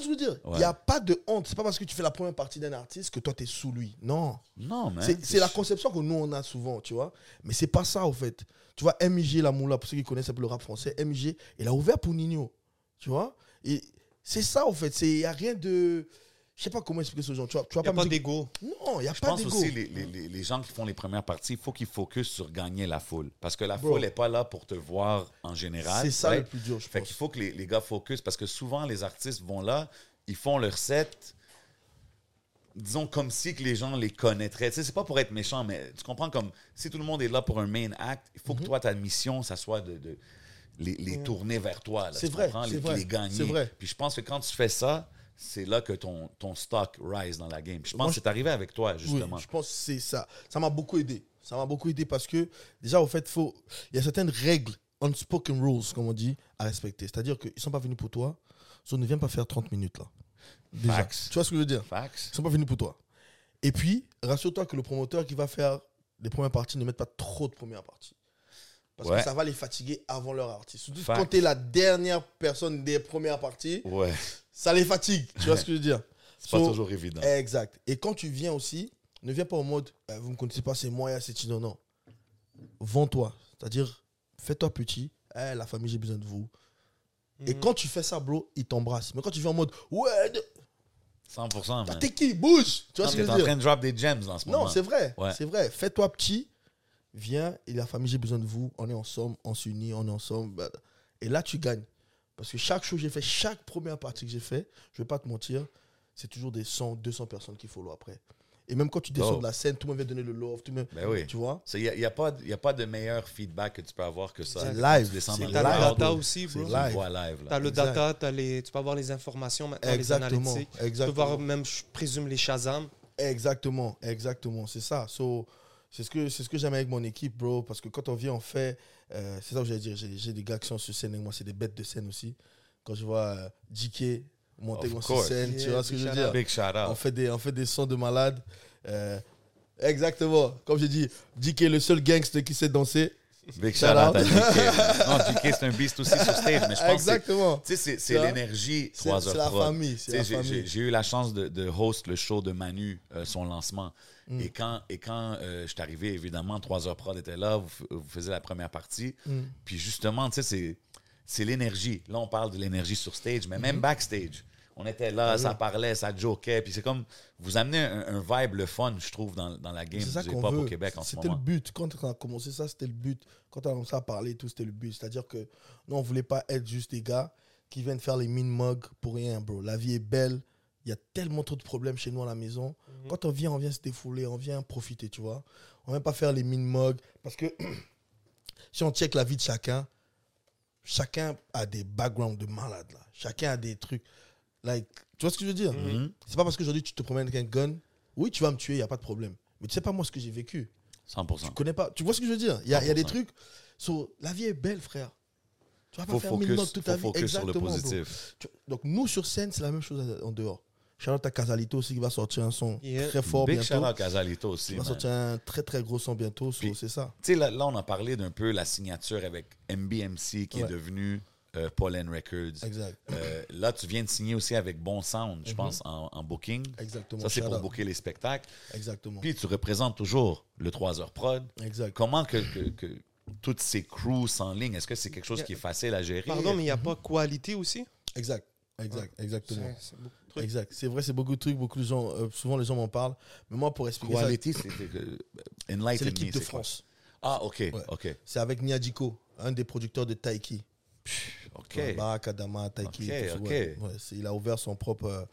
Tu vois ce que je veux dire? Il Ouais. n'y a pas de honte. C'est pas parce que tu fais la première partie d'un artiste que toi, tu es sous lui. Non. Non, man. C'est- la conception que nous, on a souvent, tu vois. Mais c'est pas ça, au fait. Tu vois, MJ, la moula, pour ceux qui connaissent un peu le rap français, MJ, il a ouvert pour Nino. Tu vois Et c'est ça, au fait. Il n'y a rien de. Je sais pas comment expliquer aux gens. Tu vois, tu vas Il n'y a pas, pas d'ego. Non, il n'y a Je pas pense d'ego. aussi les, les, les- gens qui font les premières parties, il faut qu'ils focus sur gagner la foule. Parce que la Bro. foule n'est pas là pour te voir en général. C'est ça le plus dur, je Fait pense. qu'il faut que les, les gars focus parce que souvent les artistes vont là, ils font leur set, disons comme si que les gens les connaîtraient. Tu sais, c'est pas pour être méchant, mais tu comprends comme si tout le monde est là pour un main act, il faut Mhm. que toi ta mission, ça soit de, de les, les tourner vers toi. là, C'est tu vrai, comprends? c'est les, vrai, les gagner. c'est vrai. Puis je pense que quand tu fais ça, c'est là que ton, ton stock rise dans la game. Je pense Moi, que c'est arrivé avec toi justement. Oui, je pense que c'est ça. Ça m'a beaucoup aidé. Ça m'a beaucoup aidé parce que, déjà, au fait, faut... il y a certaines règles, unspoken rules, comme on dit, à respecter. C'est-à-dire qu'ils ne sont pas venus pour toi, so ne viens pas faire 30 minutes là. Déjà. Facts. Tu vois ce que je veux dire? Facts. Ils sont pas venus pour toi. Et puis, rassure-toi que le promoteur qui va faire les premières parties ne mette pas trop de premières parties. Parce Ouais. que ça va les fatiguer avant leur artiste. Surtout Fact. quand tu es la dernière personne des premières parties, Ouais, ça les fatigue. Tu vois ce que je veux dire [laughs] c'est pas toujours évident. Exact. Et quand tu viens aussi, ne viens pas en mode euh, vous ne me connaissez pas, c'est moi c'est Tino. Non. Vends-toi. C'est-à-dire, fais-toi petit. Eh, la famille, j'ai besoin de vous. Et Mhm. quand tu fais ça, bro, ils t'embrassent. Mais quand tu viens en mode ouais, de- 100%, Ah, man. t'es qui Bouge Tu vois Non, ce que je en veux dire train de drop des gems en ce moment. Non, c'est vrai. Ouais. C'est vrai. Fais-toi petit. Viens et la famille, j'ai besoin de vous. On est ensemble, on s'unit, on est ensemble. bah, Et là, tu gagnes. Parce que chaque chose que j'ai fait, chaque première partie que j'ai fait, je vais pas te mentir, c'est toujours des 100, 200 personnes qui follow après. Et même quand tu descends Oh. de la scène, tout le monde vient donner le love. Tout le monde, Ben oui. Tu vois? Il n'y a, y a pas y a pas de meilleur feedback que tu peux avoir que ça. C'est live, Tu c'est le data aussi, C'est bro. tu le live. live. là. T'as le Exact. data, t'as les, tu peux avoir les informations maintenant, les Exactement. analytiques. Tu peux Exactement. voir même, je présume, les Shazam. Exactement, exactement, c'est ça. So, c'est ce que c'est ce que j'aime avec mon équipe, bro, parce que quand on vient, on fait. Euh, c'est ça que j'allais dire. J'ai des gars qui sont sur scène avec moi, c'est des bêtes de scène aussi. Quand je vois euh, JK monter sur scène, tu vois ce que je veux dire? Big shout On fait des on fait des sons de malade. Euh, exactement. Comme j'ai dit, JK est le seul gangster qui sait danser. Big Shout out out. à [laughs] JK. non, JK, c'est un beast aussi sur stage, mais je pense que c'est- Exactement. tu sais, c'est- l'énergie C'est 3 c'est heures la c'est famille. j'ai eu la chance de, de host le show de Manu, euh, son lancement. Mm. Et quand, et quand euh, je suis arrivé, évidemment, 3 heures prod était là, vous, vous faisiez la première partie. Mm. Puis justement, tu sais, c'est- c'est l'énergie. Là, on parle de l'énergie sur stage, mais Mm-hmm. même backstage. On était là, Ah ça parlait, ça jokait. Puis c'est comme, vous amenez un, un vibe, le fun, je trouve, dans, dans la game du veut. au Québec en ce C'était le but. Quand on a commencé ça, c'était le but. Quand on a commencé à parler tout, c'était le but. C'est-à-dire que nous, on voulait pas être juste des gars qui viennent faire les mine mugs pour rien, bro. La vie est belle. Il y a tellement trop de problèmes chez nous à la maison. Quand on vient, on vient se défouler, on vient profiter, tu vois. On vient pas faire les mine mugs. Parce que [clears throat] si on check la vie de chacun, chacun a des backgrounds de malade, là. Chacun a des trucs. Like, tu vois ce que je veux dire? Mhm. C'est pas parce qu'aujourd'hui tu te promènes avec un gun. Oui, tu vas me tuer, il n'y a pas de problème. Mais tu sais pas moi ce que j'ai vécu. 100%. Tu connais pas. Tu vois ce que je veux dire? Il y y a des 100%. trucs. So, la vie est belle, frère. Tu vas pas Faut faire mille focus, toute faut ta vie. sur le Exactement, bro. Tu- Donc, nous, sur scène, c'est la même chose en dehors. Charlotte à Casalito aussi qui va sortir un son Yeah. très fort Big bientôt. out Casalito aussi. Il va sortir un très très gros son bientôt. so, c'est ça. Tu sais, là, là, on a parlé d'un peu la signature avec MBMC qui est Ouais. devenu euh, Pollen Records. Exact. Euh, là, tu viens de signer aussi avec Bon Sound, je pense, en, en booking. Exactement. Ça, c'est pour booker les spectacles. Exactement. Puis tu représentes toujours le 3 heures prod. Exact. Comment que, que- que toutes ces crews en ligne, est-ce que c'est quelque chose qui est facile à gérer? Pardon, mais il n'y a pas qualité aussi? Exact. Exact. Exactement. Beaucoup de trucs. Exact. C'est vrai, c'est beaucoup de trucs. Beaucoup de gens, euh, souvent les gens m'en parlent. Mais moi, pour expliquer Quality, c'est me, l'équipe de? France. Ah, OK, OK, C'est avec Niadiko, un des producteurs de Taiki. OK. Ouais, Barak Adama, Taiki. Ok, et tout ça, ok. ouais. Ouais, c'est- il a ouvert son propre, euh,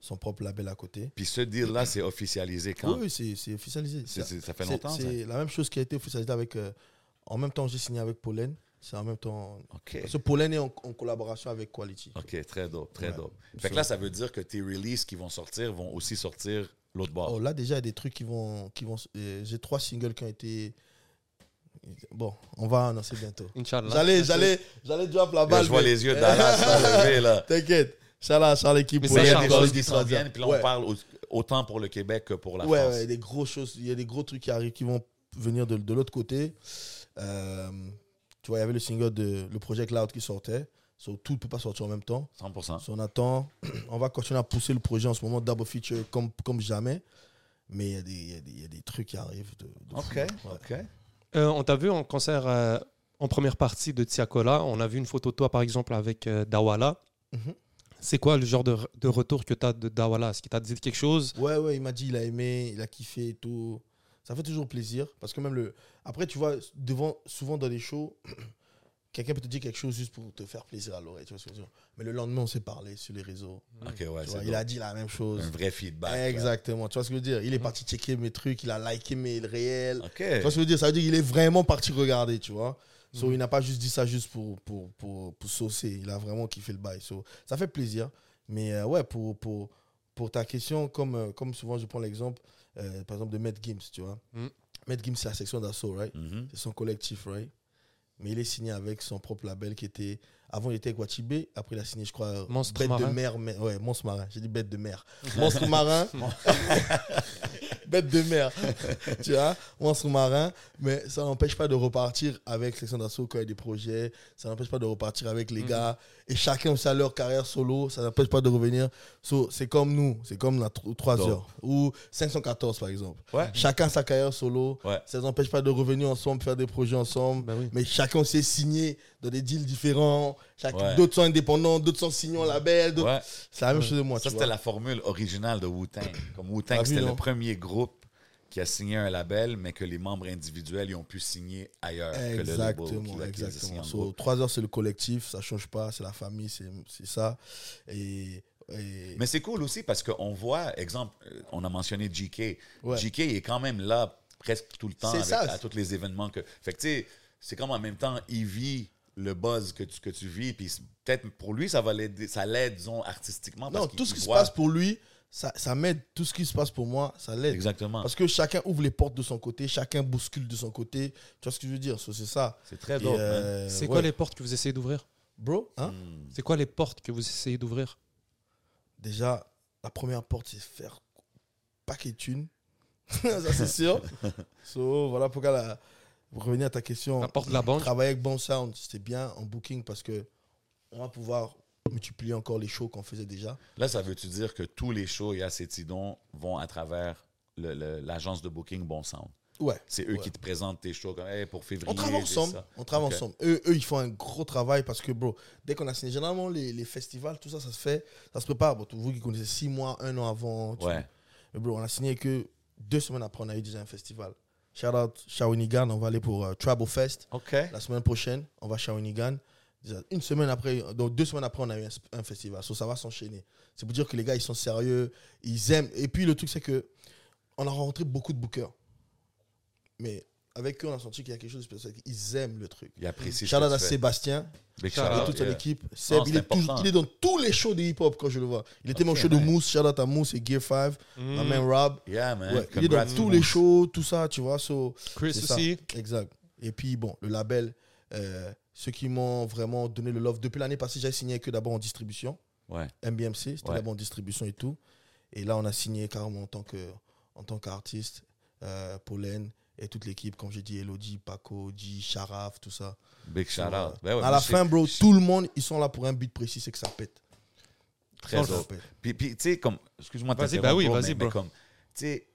son propre label à côté. Puis ce deal-là, c'est officialisé quand? Oui, oui, c'est c'est officialisé. Ça fait longtemps? C'est la même chose qui a été officialisée avec. euh, en même temps, j'ai signé avec Pollen. C'est en même temps. OK. Ce Pollen est en, en collaboration avec Quality. OK, très dope, très Ouais. dope. Fait que là, ça veut dire que tes releases qui vont sortir vont aussi sortir l'autre bord. Oh, là, déjà, il y a des trucs qui vont. Qui vont euh, j'ai trois singles qui ont été. Bon, on va annoncer bientôt. Inch'Allah. J'allais, j'allais, j'allais drop la Là, balle. je vois mais- les yeux d'Alas [laughs] se lever, là. T'inquiète. Charles, Charles, l'équipe. Ça, il y a des choses qui s'en viennent, puis là, Ouais. on parle au- autant pour le Québec que pour la ouais, France. ouais, des grosses choses. Il y a des gros trucs qui arrivent, qui vont venir de, de l'autre côté. Euh, tu vois, il y avait le single de le projet Cloud qui sortait. So, tout ne peut pas sortir en même temps. 100%. So, on attend. [clears throat] On va continuer à pousser le projet en ce moment, double feature comme, comme jamais. Mais il y, a des- il y a des- il y a des trucs qui arrivent. De, de OK. Ouais. OK. Euh, on t'a vu en concert euh, en première partie de Tiakola. On a vu une photo de toi, par exemple, avec euh, Dawala. Mhm. C'est quoi le genre de, de retour que tu as de Dawala? Est-ce qu'il t'a dit quelque chose? Ouais, ouais, il m'a dit, il a aimé, il a kiffé et tout. Ça fait toujours plaisir. Parce que même le. Après, tu vois, devant, souvent dans les shows, [clears throat] quelqu'un peut te dire quelque chose juste pour te faire plaisir à l'oreille. Tu vois ce que je veux dire Mais le lendemain, on s'est parlé sur les réseaux. Ouais, vois, il a dit la même chose. un vrai feedback. là. Exactement. Tu vois ce que je veux dire Il est parti checker mes trucs, il a liké mes réels. Tu vois ce que je veux dire? Ça veut dire qu'il est vraiment parti regarder, tu vois. So, il n'a pas juste dit ça juste pour, pour, pour, pour saucer. Il a vraiment kiffé le bail. So, ça fait plaisir. Mais euh, ouais, pour, pour, pour ta question, comme, euh, comme souvent je prends l'exemple, euh, par exemple, de Matt Gims, tu vois. Mm. Matt Gims, c'est la section d'assaut, right? Mhm. C'est son collectif, right? Mais il est signé avec son propre label qui était. Avant, il était avec Wachibé. Après, il a signé, je crois, Monstre Bête Marin. de mer. mais- ouais, Monstre Marin. J'ai dit Bête de mer. [laughs] Monstre Marin. [laughs] Bête de mer. [laughs] tu vois Monstre Marin. Mais ça n'empêche pas de repartir avec Section d'Assaut quand il y a des projets. Ça n'empêche pas de repartir avec les gars. Et chacun aussi a leur carrière solo. Ça n'empêche pas de revenir. So, c'est comme nous. C'est comme la 3 Donc. heures. Ou 514, par exemple. Ouais. Chacun sa carrière solo. Ouais. Ça ne nous empêche pas de revenir ensemble, faire des projets ensemble. Ben oui. Mais chacun s'est signé dans des deals différents. Ouais. D'autres sont indépendants, d'autres sont signés en label. C'est la même chose de moi. Ça, c'était la formule originale de Wu-Tang. Comme Wu-Tang, c'était le premier groupe qui a signé un label, mais que les membres individuels ils ont pu signer ailleurs que le label. Exactement, exactement. So. 3 heures, c'est le collectif, ça change pas, c'est la famille, c'est ça. Et, et- Mais c'est cool aussi parce qu'on voit, exemple, euh, on a mentionné. Ouais. GK est quand même là presque tout le temps C'est avec- ça. à tous les événements. que Fait que tu sais, c'est comme en même temps, il vit le buzz que tu, que tu vis. Puis peut-être pour lui, ça va l'aider, ça l'aide, disons, artistiquement. non, parce tout ce qui se passe pour lui, ça, ça m'aide. Tout ce qui se passe pour moi, ça l'aide. Exactement. Parce que chacun ouvre les portes de son côté, chacun bouscule de son côté. Tu vois ce que je veux dire? So, C'est ça. C'est très man. euh, C'est ouais. quoi les portes que vous essayez d'ouvrir? Bro, hein? Hmm. C'est quoi les portes que vous essayez d'ouvrir? Déjà, la première porte, c'est faire paquet de thunes. [laughs] ça, c'est sûr. [laughs] so, voilà pourquoi, la- pour revenir à ta question, La porte de la banque travailler avec Bon Sound, c'était bien en booking parce que on va pouvoir multiplier encore les shows qu'on faisait déjà. Là, ça veut-tu dire que tous les shows et Acétidon vont à travers l'agence de booking Bon Sound? Ouais. C'est eux Ouais. qui te présentent tes shows comme hey, pour février. On travaille ensemble. ça. On travaille ensemble. Eux, eux, ils font un gros travail parce que, bro, dès qu'on a signé, généralement, les, les festivals, tout ça, ça se fait, ça se prépare. Bon, vous qui connaissez six mois, un an avant. tu- Ouais. Mais bro, on a signé que deux semaines après, on a eu déjà un festival. Shout out Shawinigan, on va aller pour euh, Tribal Fest. OK. La semaine prochaine, on va à Shawinigan. Une semaine après, donc deux semaines après, on a eu un, un festival. So, ça va s'enchaîner. C'est pour dire que les gars, ils sont sérieux, ils aiment. Et puis le truc, c'est que on a rencontré beaucoup de bookers. Mais avec eux, on a senti qu'il y a quelque chose de spécial. Ils aiment le truc. Il apprécie Shout à. Sébastien Shout out, toute son yeah. équipe. Seb, Non, il, est toujours- important. il est dans tous les shows de hip-hop quand je le vois. Il était Ok, mon show de. Mousse. Shout out à Mousse et Gear 5. Ma man Rob. Yeah, man. Ouais, il est dans tous to les shows, tout ça, tu vois. So, Chris aussi Exact. Et puis, bon, le label, euh, ceux qui m'ont vraiment donné le love. Depuis l'année passée, j'avais signé que d'abord en distribution. Ouais. MBMC, c'était Ouais. d'abord en distribution et tout. Et là, on a signé carrément en tant que en tant qu'artiste, euh, Pauline et toute l'équipe, comme j'ai dit, Elodie, Paco, G, Sharaf, tout ça. Big shout out. euh, Ben ouais, à la fin, bro, tout le monde, ils sont là pour un but précis, c'est que ça pète. Très. Puis, puis, tu sais, comme, excuse-moi de Vas-y, bah oui, vas-y, bro. comme, tu sais,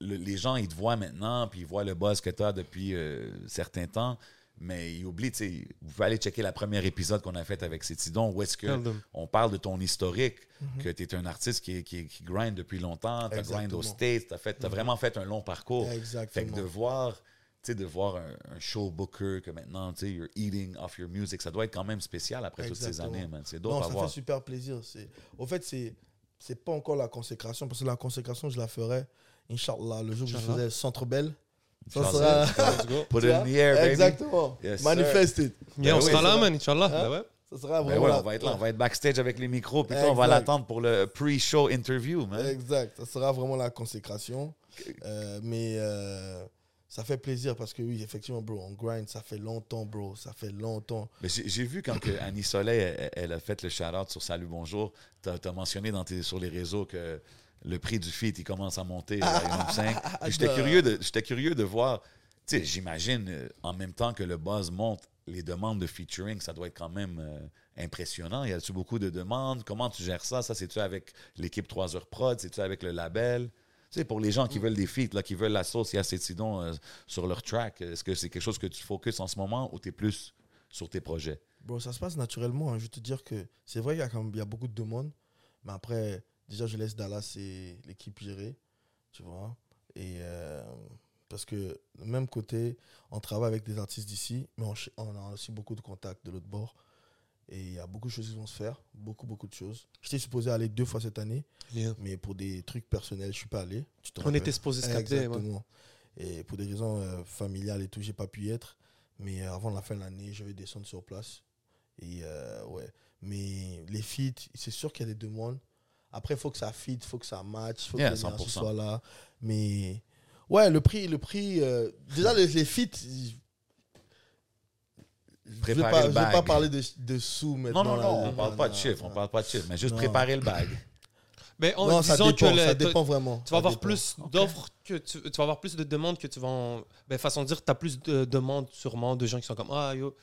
le- les gens, ils te voient maintenant, puis ils voient le buzz que tu as depuis euh, certains temps, mais ils oublient, tu sais, vous pouvez aller checker la première épisode qu'on a fait avec Cétidon, où est-ce que Tell them. on parle de ton historique, que tu es un artiste qui, qui, qui grind depuis longtemps, tu as grind aux States, tu as, fait, as vraiment fait un long parcours. Fait Exactement. que de voir, tu sais, de voir un, un show booker que maintenant, tu sais, you're eating off your music, ça doit être quand même spécial après toutes ces années, man. C'est Non, ça voir. fait super plaisir. Au fait, c'est... c'est pas encore la consécration, parce que la consécration, je la ferai, Inch'Allah, le jour où je faisais Centre Belle. Ça sera... [laughs] Put it in the air, baby. Exactement. Yes, Manifest it. Yeah, on Ben oui, sera là, man, Inch'Allah. Hein? Ben ouais. Ça sera Ben vraiment... ouais, la- on va être là, on va être backstage avec les micros, puis toi, on va l'attendre pour le pre-show interview, man. Exact. Ça sera vraiment la consécration. Euh, mais euh, ça fait plaisir parce que oui, effectivement, bro, on grind, ça fait longtemps, bro. Ça fait longtemps. Mais j'ai vu quand que Annie Soleil, elle, elle a fait le shout-out sur Salut Bonjour, tu as, mentionné dans tes- sur les réseaux que le prix du feat, il commence à monter à 5. J'étais Ah, curieux, de- j'étais curieux de voir, tu sais, j'imagine, euh, en même temps que le buzz monte, les demandes de featuring, ça doit être quand même euh, impressionnant. Y a-tu beaucoup de demandes? Comment tu gères ça? Ça, c'est-tu avec l'équipe 3 heures prod? C'est-tu avec le label? Tu sais, pour les gens qui veulent des feats, là, qui veulent la sauce et acétidon euh, sur leur track, est-ce que c'est quelque chose que tu focuses en ce moment ou tu es plus sur tes projets? Bro, ça se passe naturellement. hein. Je vais te dire que c'est vrai qu'il y a beaucoup de demandes. Mais après, déjà, je laisse Dallas et l'équipe gérer. Tu vois. Et euh, parce que, même côté, on travaille avec des artistes d'ici, mais on, a aussi beaucoup de contacts de l'autre bord. Et il y a beaucoup de choses qui vont se faire. Beaucoup, beaucoup de choses. J'étais supposé aller deux fois cette année, Yeah. mais pour des trucs personnels, je suis pas allé. Tu On rappelles? était supposé se capter. Exactement. Et pour des raisons euh, familiales et tout, j'ai pas pu y être. Mais euh, avant la fin de l'année, je vais descendre sur place. Et euh, ouais. Mais les feats, c'est sûr qu'il y a des demandes. Après, il faut que ça fit, il faut que ça match, il faut Yeah, que l'énergie 100%. soit là. Mais ouais, le prix, le prix. euh, déjà, les, les feats. Je vais le je vais pas parler de, de sous Non, maintenant. non, là. non, on parle pas de non, chiffres, on non. parle pas de chiffres, mais juste Non. préparer le bag. [laughs] Ben, en Non, ça disant dépend, que le- ça t'as- dépend vraiment. Tu vas avoir dépend. plus d'offres que tu, tu vas avoir plus de demandes que tu vas en. Ben, façon de dire, tu as plus de demandes sûrement de gens qui sont comme Ah yo,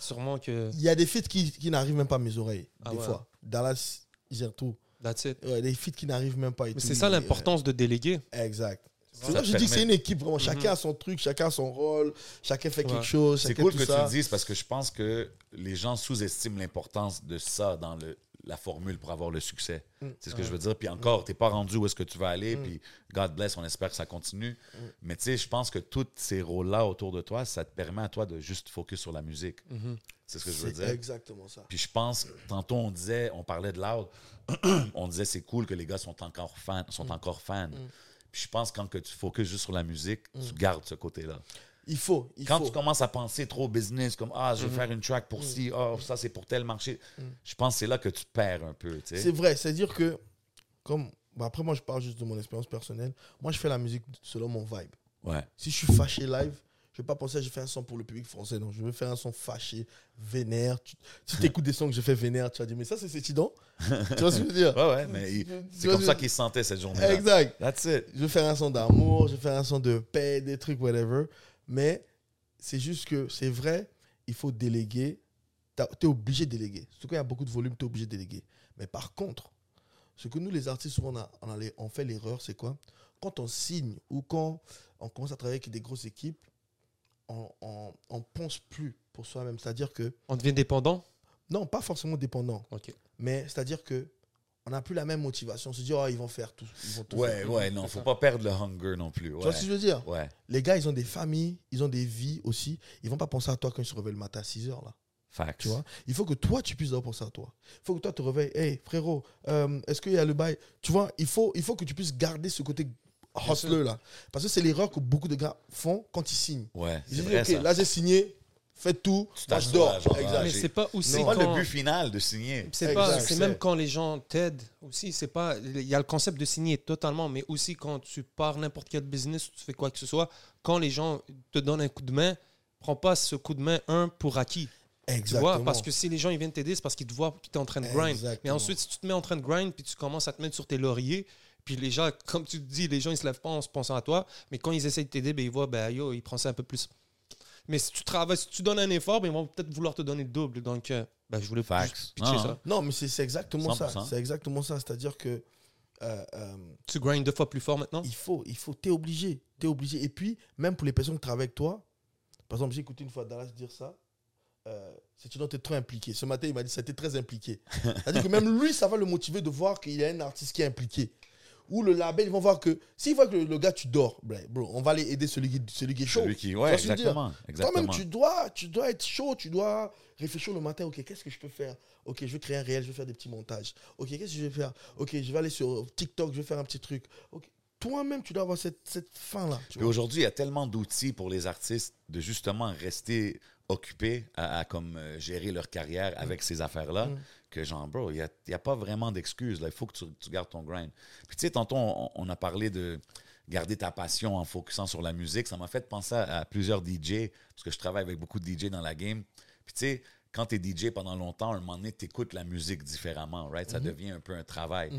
sûrement que. Il y a des feats qui, qui n'arrivent même pas à mes oreilles, Ah des ouais. fois. Dallas, il gère tout. That's it. Ouais, des feats qui n'arrivent même pas. Mais c'est ça l'importance de déléguer. euh, Exact. C'est là je dis que c'est une équipe, vraiment. Mhm. Chacun a son truc, chacun a son rôle, chacun fait Ouais. quelque chose. C'est cool tout que ça. tu le dises parce que je pense que les gens sous-estiment l'importance de ça dans le, la formule pour avoir le succès. Mm. C'est ce que je veux dire. Puis encore, tu n'es pas rendu où est-ce que tu vas aller. Mm. Puis God bless, on espère que ça continue. Mais tu sais, je pense que tous ces rôles-là autour de toi, ça te permet à toi de juste focus sur la musique. Mhm. C'est ce que je veux C'est dire. exactement ça. Puis je pense, tantôt on disait, on parlait de Loud, [clears throat] on disait c'est cool que les gars sont encore fans. Sont Mm. encore fans. Puis je pense quand que tu focuses juste sur la musique, tu gardes ce côté-là. Il faut. Il Quand faut. tu commences à penser trop business, comme ah, je vais faire une track pour ci, oh, ça c'est pour tel marché, je pense que c'est là que tu perds un peu. tu sais. C'est vrai. C'est-à-dire que, comme. bon, après, moi, je parle juste de mon expérience personnelle. Moi, je fais la musique selon mon vibe. Ouais. Si je suis fâché live, je vais pas penser à je fais un son pour le public français. Non, je vais faire un son fâché, vénère. Tu- si tu écoutes des sons que je fais vénère, tu vas dire, mais ça, c'est cet idon [laughs] Tu vois ce que je veux dire? Ouais, ouais, mais c'est comme ça qu'il se sentait cette journée-là. Exact. That's it. Je vais faire un son d'amour, je vais faire un son de paix, des trucs, whatever. Mais c'est juste que c'est vrai, il faut déléguer. Tu es obligé de déléguer. Surtout quand il y a beaucoup de volume, tu es obligé de déléguer. Mais par contre, ce que nous, les artistes, souvent, on, a- on, a les- on fait l'erreur, c'est quoi? Quand on signe ou quand on commence à travailler avec des grosses équipes, on, on, on pense plus pour soi-même. C'est-à-dire que, On devient dépendant? non, pas forcément dépendant, mais c'est-à-dire que on n'a plus la même motivation. On se dit, oh, ils vont faire tout. Ils vont tout Ouais, faire. ouais, non, faut pas perdre le hunger non plus. Tu Ouais. vois ce que je veux dire? Ouais. Les gars, ils ont des familles, ils ont des vies aussi. Ils vont pas penser à toi quand ils se réveillent le matin à 6 heures, là. Facts. Tu vois? Il faut que toi, tu puisses penser à toi. Il faut que toi, te réveilles. Hey, frérot, euh, est-ce qu'il y a le bail? Tu vois, il faut, il faut que tu puisses garder ce côté hustler, là. Parce que c'est l'erreur que beaucoup de gars font quand ils signent. Ouais, Ils disent, vrai OK, ça. là, j'ai signé, faites tout, moi, je dors. Mais c'est pas aussi C'est pas quand. le but final de signer. C'est pas, c'est même quand les gens t'aident aussi. C'est pas, il y a le concept de signer totalement, mais aussi quand tu pars n'importe quel business, tu fais quoi que ce soit, quand les gens te donnent un coup de main, prends pas ce coup de main un pour acquis. Tu Exactement. vois, parce que si les gens ils viennent t'aider, c'est parce qu'ils te voient que tu es en train de grind. Exactement. Mais ensuite, si tu te mets en train de grind, puis tu commences à te mettre sur tes lauriers, puis les gens, comme tu te dis, les gens ils se lèvent pas en se pensant à toi, mais quand ils essayent de t'aider, ben, ils voient, ben yo, ils prennent ça un peu plus. Mais si tu travailles, si tu donnes un effort, ben, ils vont peut-être vouloir te donner le double. Donc, euh, ben, je voulais pas pitcher Non, ça. Non, mais c'est exactement ça. 100%. C'est exactement ça. C'est-à-dire que euh, euh, Tu grindes deux fois plus fort maintenant? il faut, il faut, t'es obligé, t'es obligé. Et puis, même pour les personnes qui travaillent avec toi, par exemple, j'ai écouté une fois Dallas dire ça. Euh, c'est tu t'es trop impliqué. Ce matin, il m'a dit ça, t'es très impliqué. [laughs] C'est-à-dire que même lui, ça va le motiver de voir qu'il y a un artiste qui est impliqué. Ou le label, ils vont voir que s'ils voient que le, le gars, tu dors, ben, bro, on va aller aider celui qui, celui qui est chaud. Celui qui, ouais, exactement. Toi-même, tu dois, tu dois être chaud, tu dois réfléchir le matin. Ok, qu'est-ce que je peux faire? Ok, je vais créer un réel, je vais faire des petits montages. Ok, qu'est-ce que je vais faire? Ok, je vais aller sur TikTok, je vais faire un petit truc. Ok, toi-même, tu dois avoir cette, cette fin-là. vois. aujourd'hui, il y a tellement d'outils pour les artistes de justement rester occupés à, à comme euh, gérer leur carrière avec ces affaires-là Mm. Que genre, bro, il n'y a, a pas vraiment d'excuses. Il faut que tu, tu gardes ton grind. Puis tu sais, tantôt, on, on a parlé de garder ta passion en focusant sur la musique. Ça m'a fait penser à, à plusieurs DJ, parce que je travaille avec beaucoup de DJ dans la game. Puis tu sais, quand tu es DJ pendant longtemps, à un moment donné, tu écoutes la musique différemment, right? Ça devient un peu un travail.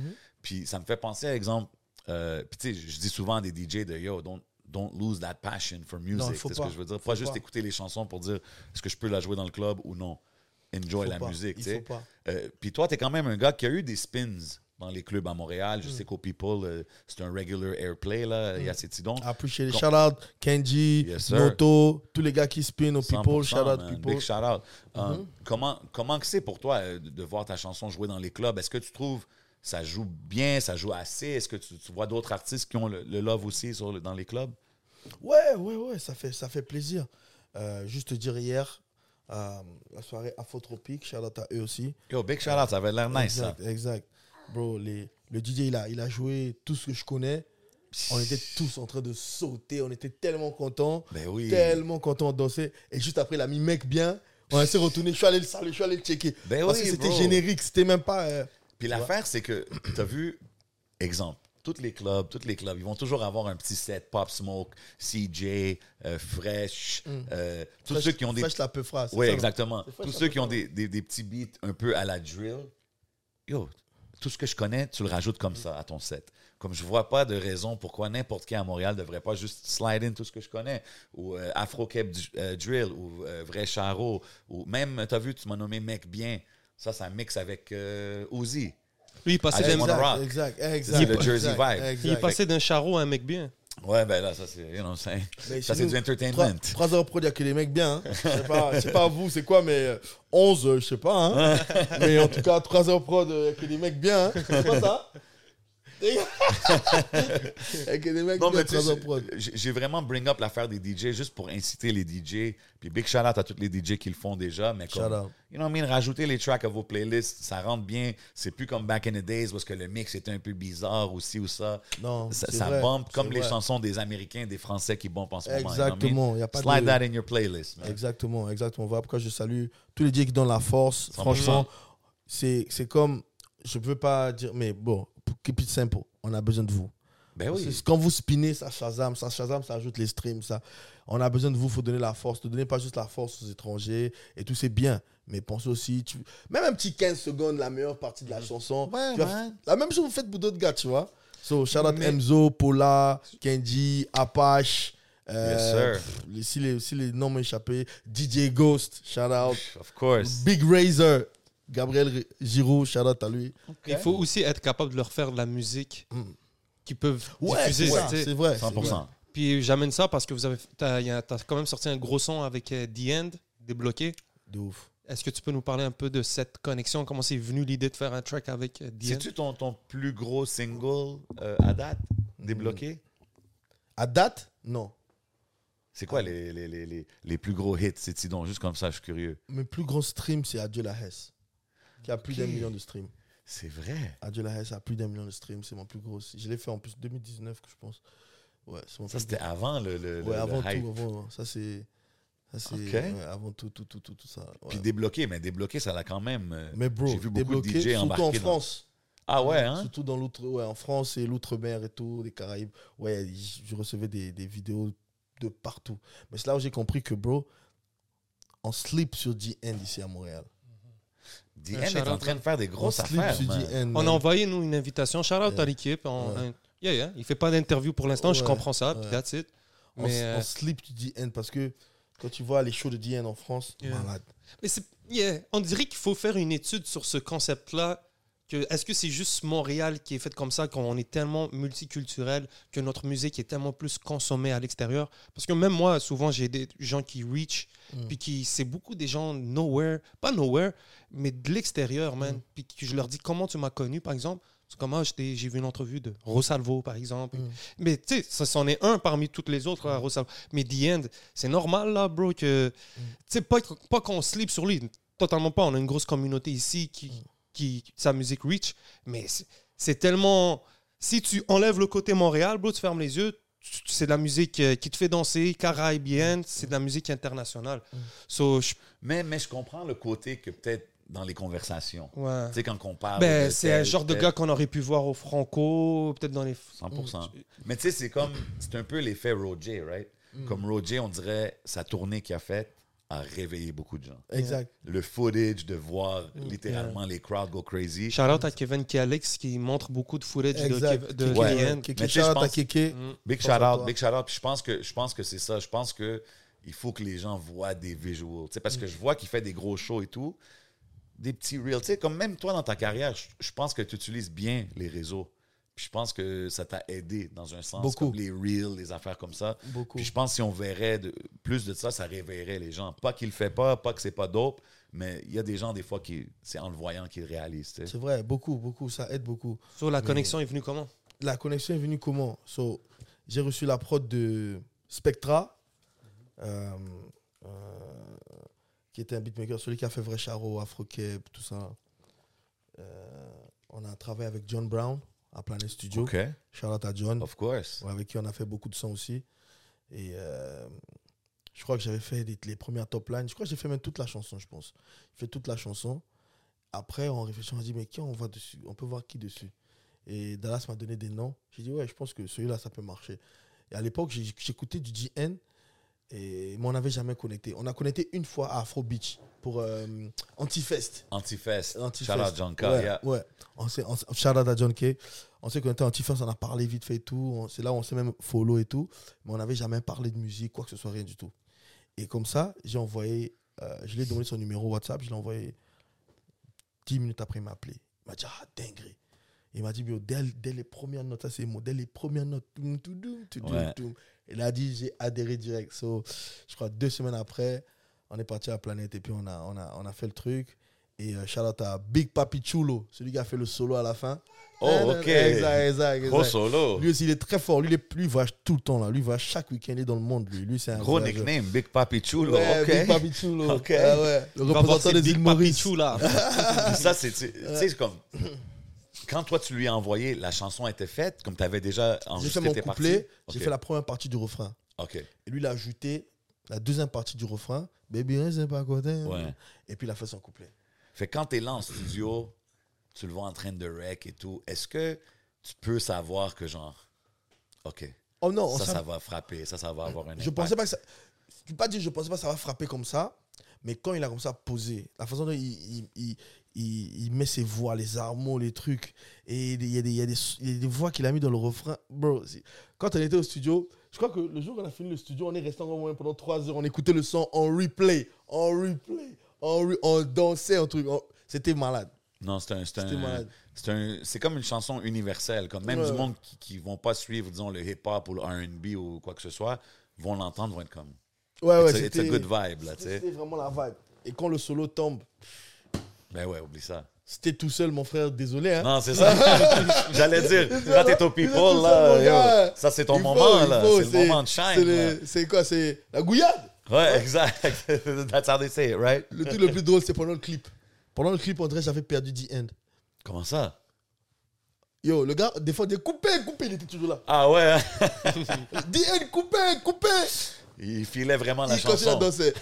Puis ça me fait penser à exemple, euh, puis tu sais, je dis souvent à des DJ de yo, don't, don't lose that passion for music. C'est ce que je veux dire. Faut Pas juste pas. écouter les chansons pour dire est-ce que je peux la jouer dans le club ou non? Enjoy Faut la pas. musique. Euh, Puis toi, tu es quand même un gars qui a eu des spins dans les clubs à Montréal. Mm. Je sais qu'au People, euh, c'est un regular airplay, là. Il y a ces petits dons. Appreciate Shout out Kenji, Yes. Noto, tous les gars qui spin au 100%, people. Shout out man. people. Big shout out. Euh, comment, comment c'est pour toi euh, de voir ta chanson jouer dans les clubs? Est-ce que tu trouves ça joue bien, ça joue assez? Est-ce que tu, tu vois d'autres artistes qui ont le, le love aussi sur le- dans les clubs? Ouais, ouais, ouais, ça fait, ça fait plaisir. Euh, juste te dire hier, la soirée Afrotropique, shout out à eux aussi. Yo, big shout out, ça avait l'air nice, ça. exact, exact. Bro, les, le DJ, il a, il a joué tout ce que je connais. On était tous en train de sauter, on était tellement contents. Ben oui. Tellement contents de danser. Et juste après, il a mis mec bien. On s'est retourné, je suis allé le saluer, je suis allé le checker. Ben Parce oui, que c'était générique, c'était même pas. euh, Puis l'affaire, c'est que, [clears throat] tu as vu, exemple, tous les clubs, tous les clubs, ils vont toujours avoir un petit set Pop Smoke, CJ, euh, Fresh, euh, tous fresh- ceux qui ont des. fresh la peu phrase. Oui, exactement. Fresh Tous ceux qui ont des, des, des petits beats un peu à la drill. Yo, tout ce que je connais, tu le rajoutes comme ça à ton set. Comme je vois pas de raison pourquoi n'importe qui à Montréal devrait pas juste slide in tout ce que je connais. Ou euh, Afro Cap Drill, ou Vrai Charo, ou même, tu as vu, tu m'as nommé Mec Bien. Ça, ça mixe avec Uzi. Lui, il passait d'un- rock. exact, exact. Le Jersey exact, vibe. exact. il est passé d'un charreau à un mec bien. Ouais, ben là, ça c'est, you know what I'm saying? Mais Ça c'est nous, du entertainment. 3 heures pro, il n'y a que des mecs bien. hein. Je sais pas, je sais pas vous, c'est quoi, mais euh, 11, euh, je sais pas. hein. [laughs] mais en tout cas, 3 heures pro, il n'y a que des mecs bien. hein. C'est pas ça? [laughs] Des mecs Non, mais tu sais, 3 heures pro. j'ai vraiment bring up l'affaire des DJ juste pour inciter les DJ. Puis big shout out à tous les DJ qui le font déjà. Mais comme, Shout out. you know what I mean, rajouter les tracks à vos playlists, ça rentre bien. C'est plus comme back in the days parce que le mix était un peu bizarre aussi ou ça. Non, Ça, ça vrai, bump c'est comme les vrai. chansons des Américains, des Français qui bumpent en ce moment. Exactement, y a pas Slide de- that in your playlist. man. Exactement, exactement. Voilà pourquoi je salue tous les DJ qui donnent la force. 100%. Franchement, c'est comme, je ne veux pas dire, mais bon, keep it simple, on a besoin de vous. Ben oui. Quand vous spinnez, ça Shazam, ça Shazam, ça ajoute les streams, ça. On a besoin de vous, il faut donner la force. Ne donnez pas juste la force aux étrangers et tout, c'est bien. Mais pensez aussi, tu... même un petit 15 secondes, la meilleure partie de la chanson. Ouais. La même chose vous faites pour d'autres gars, tu vois. So, shout out Mais- Enzo, Paula, Kenji, Apache. euh, Yes, sir. si, les, si les noms m'échappaient, DJ Ghost, shout out. Of course. Big Razor, Gabriel Giroud, shout out à lui. Il faut aussi être capable de leur faire de la musique Mm. qu'ils peuvent Ouais, diffuser. c'est vrai. c'est 100%. vrai. Puis j'amène ça parce que vous avez, t'as, y a- t'as quand même sorti un gros son avec euh, The End, débloqué. De ouf. Est-ce que tu peux nous parler un peu de cette connexion? Comment c'est venu l'idée de faire un track avec euh, The End? C'est-tu ton, ton plus gros single euh, à date, débloqué? À date, non. C'est quoi les, les, les, les, les plus gros hits, c'est donc Juste comme ça, je suis curieux. Mes plus gros streams, c'est Adieu la Hesse, qui a plus d'un million de streams. C'est vrai. Adieu la Hesse a plus d'un million de streams, c'est mon plus gros. Je l'ai fait en plus 2019, que je pense. Ouais, mon Ça, c'était avant le, le. Ouais, le- avant hype. tout, avant. Ça, c'est. Ça, ouais, avant tout, tout, tout, tout, tout ça. ouais. Puis débloqué, mais débloqué, ça l'a quand même. euh, Mais bro, j'ai vu beaucoup de débloqué, DJ surtout en dans- France. Ah ouais, hein? Surtout dans l'outre, ouais, en France et l'outre-mer et tout, les Caraïbes. Ouais, je recevais des, des vidéos de partout. Mais c'est là où j'ai compris que, bro, on sleep sur D-End ici à Montréal. End est en train de faire des On grosses affaires. On a envoyé nous une invitation. Shout out Yeah. à l'équipe. On- Ouais. un- yeah, yeah. Il fait pas d'interview pour l'instant, je comprends ça. puis. That's it. On, Mais, euh, on sleep sur D-End parce que quand tu vois les shows de D-End en France, Yeah. malade. Mais yeah, on dirait qu'il faut faire une étude sur ce concept-là. Que, est-ce que c'est juste Montréal qui est fait comme ça, qu'on est tellement multiculturel, que notre musique est tellement plus consommée à l'extérieur? Parce que même moi, souvent, j'ai des gens qui reach, Mm. puis qui, c'est beaucoup des gens nowhere, pas nowhere, mais de l'extérieur, man. Mm. Puis que je leur dis comment tu m'as connu, par exemple? C'est comme, ah, j'étais- j'ai vu une entrevue de Rosalvo, par exemple. Mm. Mais tu sais, ça c'en est un parmi toutes les autres, à Rosalvo. Mais The End, c'est normal, là, bro, que. Mm. Tu sais, pas, pas qu'on sleep sur lui, totalement pas. On a une grosse communauté ici Mm. qui, qui sa musique reach, mais c'est- tellement. Si tu enlèves le côté Montréal, bro, tu fermes les yeux, c'est de la musique euh, qui te fait danser, caribéenne, c'est de la musique internationale. Mm. So, je- Mais, mais je comprends le côté que peut-être dans les conversations. ouais. Tu sais, quand on parle. Ben, c'est un tel, genre de gars qu'on aurait pu voir au Franco, peut-être dans les. 100%. Mais tu sais, c'est comme. C'est un peu l'effet Roger, right? Mm. Comme Roger, on dirait, sa tournée qu'il a faite a réveillé beaucoup de gens. Exact. Le footage de voir Mm. littéralement les crowds go crazy. Shout out à Kevin Kealex qui montre beaucoup de footage de, Exact. De Kéké, Ouais. Shout out à Kéké. Mm. Big shout out, big shout out. Puis je pense que je pense que c'est ça. Je pense que il faut que les gens voient des visuals. Tu sais, parce que je vois qu'il fait des gros shows et tout. Des petits reels. Tu sais, comme même toi dans ta carrière, je, je pense que tu utilises bien les réseaux. Puis je pense que ça t'a aidé dans un sens. Beaucoup. Comme les reels, les affaires comme ça. Beaucoup. Puis je pense que si on verrait de- plus de ça, ça réveillerait les gens. Pas qu'il le fait pas, pas que c'est pas dope, mais il y a des gens, des fois, qui c'est en le voyant qu'ils réalisent. tu sais. C'est vrai, beaucoup, beaucoup, ça aide beaucoup. So, la Mais- connexion est venue comment? La connexion est venue comment? So, J'ai reçu la prod de Spectra, euh, euh, qui était un beatmaker, celui qui a fait Vrai Charo, Afrokeb, tout ça. Euh, on a travaillé avec John Brown à Planet Studio. OK, out à John, of course. avec qui on a fait beaucoup de sons aussi. Et euh, je crois que j'avais fait les, les premières top lines. Je crois que j'ai fait même toute la chanson, je pense. J'ai fait toute la chanson. Après, en réfléchissant, on a dit, mais qui on va dessus? On peut voir qui dessus? Et Dallas m'a donné des noms. J'ai dit, ouais, je pense que celui-là, ça peut marcher. Et à l'époque, j'écoutais du GN, et, mais on n'avait jamais connecté. On a connecté une fois à Afro Beach pour euh, Antifest. Antifest. Antifest. Shout out John K. Ouais, yeah. ouais. On s'est, on, s'est- shout out à John. On s'est connecté à Antifest, on a parlé vite fait et tout. C'est là où on s'est même follow et tout. Mais on n'avait jamais parlé de musique, quoi que ce soit, rien du tout. Et comme ça, j'ai envoyé, euh, je lui ai donné son numéro WhatsApp, je l'ai envoyé 10 minutes après, il m'a appelé. Il m'a dit, ah, dinguerie. Il m'a dit, dès, dès les premières notes, ça c'est mot, dès les premières notes, toum, toum, toum, Il a dit, j'ai adhéré direct. So, je crois deux semaines après, on est parti à la planète et puis on a, on a, on a fait le truc. Et euh, shout out à Big Papi Chulo, celui qui a fait le solo à la fin. Oh, ok. Exact, exact, Gros exact. solo. Lui aussi, il est très fort. Lui, lui, il voyage tout le temps là. Lui, il va chaque week-end, il est dans le monde. Lui, lui c'est un Gros voyageur. nickname, Big Papi Chulo. Ouais, OK. Big Papi Chulo. [laughs] Ok. Ah ouais. Le représentant des Big îles Maurice. Là. Ça, c'est. Tu tu sais, c'est comme. [laughs] Quand toi, tu lui as envoyé, la chanson était faite, comme tu avais déjà J'ai enregistré fait mon tes couplet, j'ai fait la première partie du refrain. OK. Et lui, il a ajouté la deuxième partie du refrain. Baby, reste pas à côté. Ouais. Et puis, il a fait son couplet. Fait quand t'es là en studio, tu le vois en train de rec et tout, est-ce que tu peux savoir que genre. OK. Oh non, on ça, ça va frapper, ça, ça va avoir un impact? Je pensais pas que ça. Je peux pas dire, je pensais pas que ça va frapper comme ça. Mais quand il a comme ça posé, la façon dont il, il, il, il- il met ses voix, les armeaux, les trucs, et il y a des, il y a des, il y a des voix qu'il a mis dans le refrain. Bro, quand on était au studio, je crois que le jour qu'on a fini le studio, on est resté en moins pendant trois heures, on écoutait le son en replay, en replay, en re- on dansait, un truc. on- C'était malade. Non, c'est un. C'est C'était un- comme une chanson universelle. Comme même Ouais. du monde qui, qui vont pas suivre, disons, le hip-hop ou le RB ou quoi que ce soit, vont l'entendre, vont être comme. Ouais, ouais, c'était good vibe, là, tu sais. c'était vraiment la vibe. Et quand le solo tombe, Ben ouais, oublie ça. c'était tout seul, mon frère, désolé. Hein. Non, c'est ça. [laughs] J'allais dire, quand t'es au people, là, yo, ça c'est ton Il moment, faut, là. C'est le moment de shine. c'est quoi C'est la gouillade Ouais, exact. [laughs] That's how they say it, right? Le truc le plus drôle, c'est pendant le clip. Pendant le clip, on dirait que j'avais perdu The End. Comment ça? Yo, le gars, des fois, des coupé, coupé, il était toujours là. Ah ouais, hein? [laughs] The End, coupé, coupé. il filait vraiment la Il continue à chanson. danser.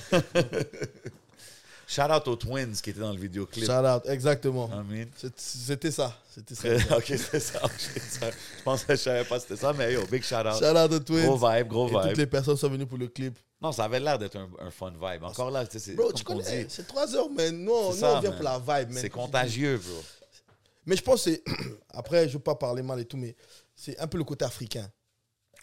Shout out aux Twins qui étaient dans le vidéoclip. Shout out, exactement. I mean. C'est- C'était ça. C'était ça. [laughs] ok, c'est ça. ça. Je pensais que je savais pas c'était ça, mais yo, big shout out. Shout out aux Twins. Gros vibe, gros Et toutes vibe. les personnes sont venues pour le clip. Non, ça avait l'air d'être un, un fun vibe. Encore là, tu sais, c'est Bro, tu connais, c'est 3 heures, mais nous, on, C'est nous, ça, on vient man. pour la vibe, man. c'est contagieux, bro. Mais je pense que. [clears throat] Après, je veux pas parler mal et tout, mais c'est un peu le côté africain.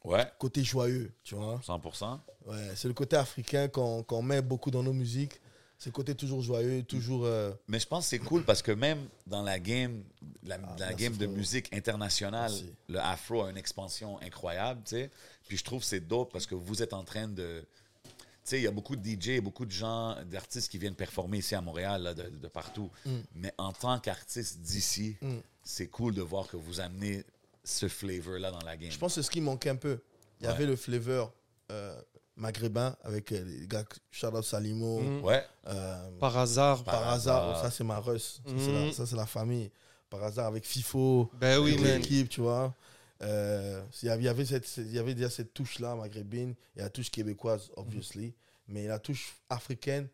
Ouais, Côté joyeux, tu vois. 100%. Ouais, c'est le côté africain qu'on qu'on met beaucoup dans nos musiques. C'est le côté toujours joyeux, toujours. euh, Mais je pense que c'est cool parce que même dans la game, la, la Ah, merci, game de musique internationale, Merci. le afro a une expansion incroyable, tu sais. Puis je trouve que c'est dope parce que vous êtes en train de... Tu sais, il y a beaucoup de DJ, beaucoup de gens, d'artistes qui viennent performer ici à Montréal, là, de, de partout. Mais en tant qu'artiste d'ici, Mm. c'est cool de voir que vous amenez ce flavor-là dans la game. Je pense que c'est ce qui manquait un peu. Il y Ouais. avait le flavor euh, maghrébin avec euh, les gars, Charles Salimo. Mm. Ouais, euh, Par hasard. par Par hasard, hasard. ça c'est ma russe. Ça, c'est Mm. la- Ça c'est la famille. Par hasard avec FIFO. Ben oui, l'équipe, tu vois. Euh, il y avait- cette- il y avait déjà cette touche-là maghrébine. Il y a la touche québécoise, obviously. Mais la touche africaine,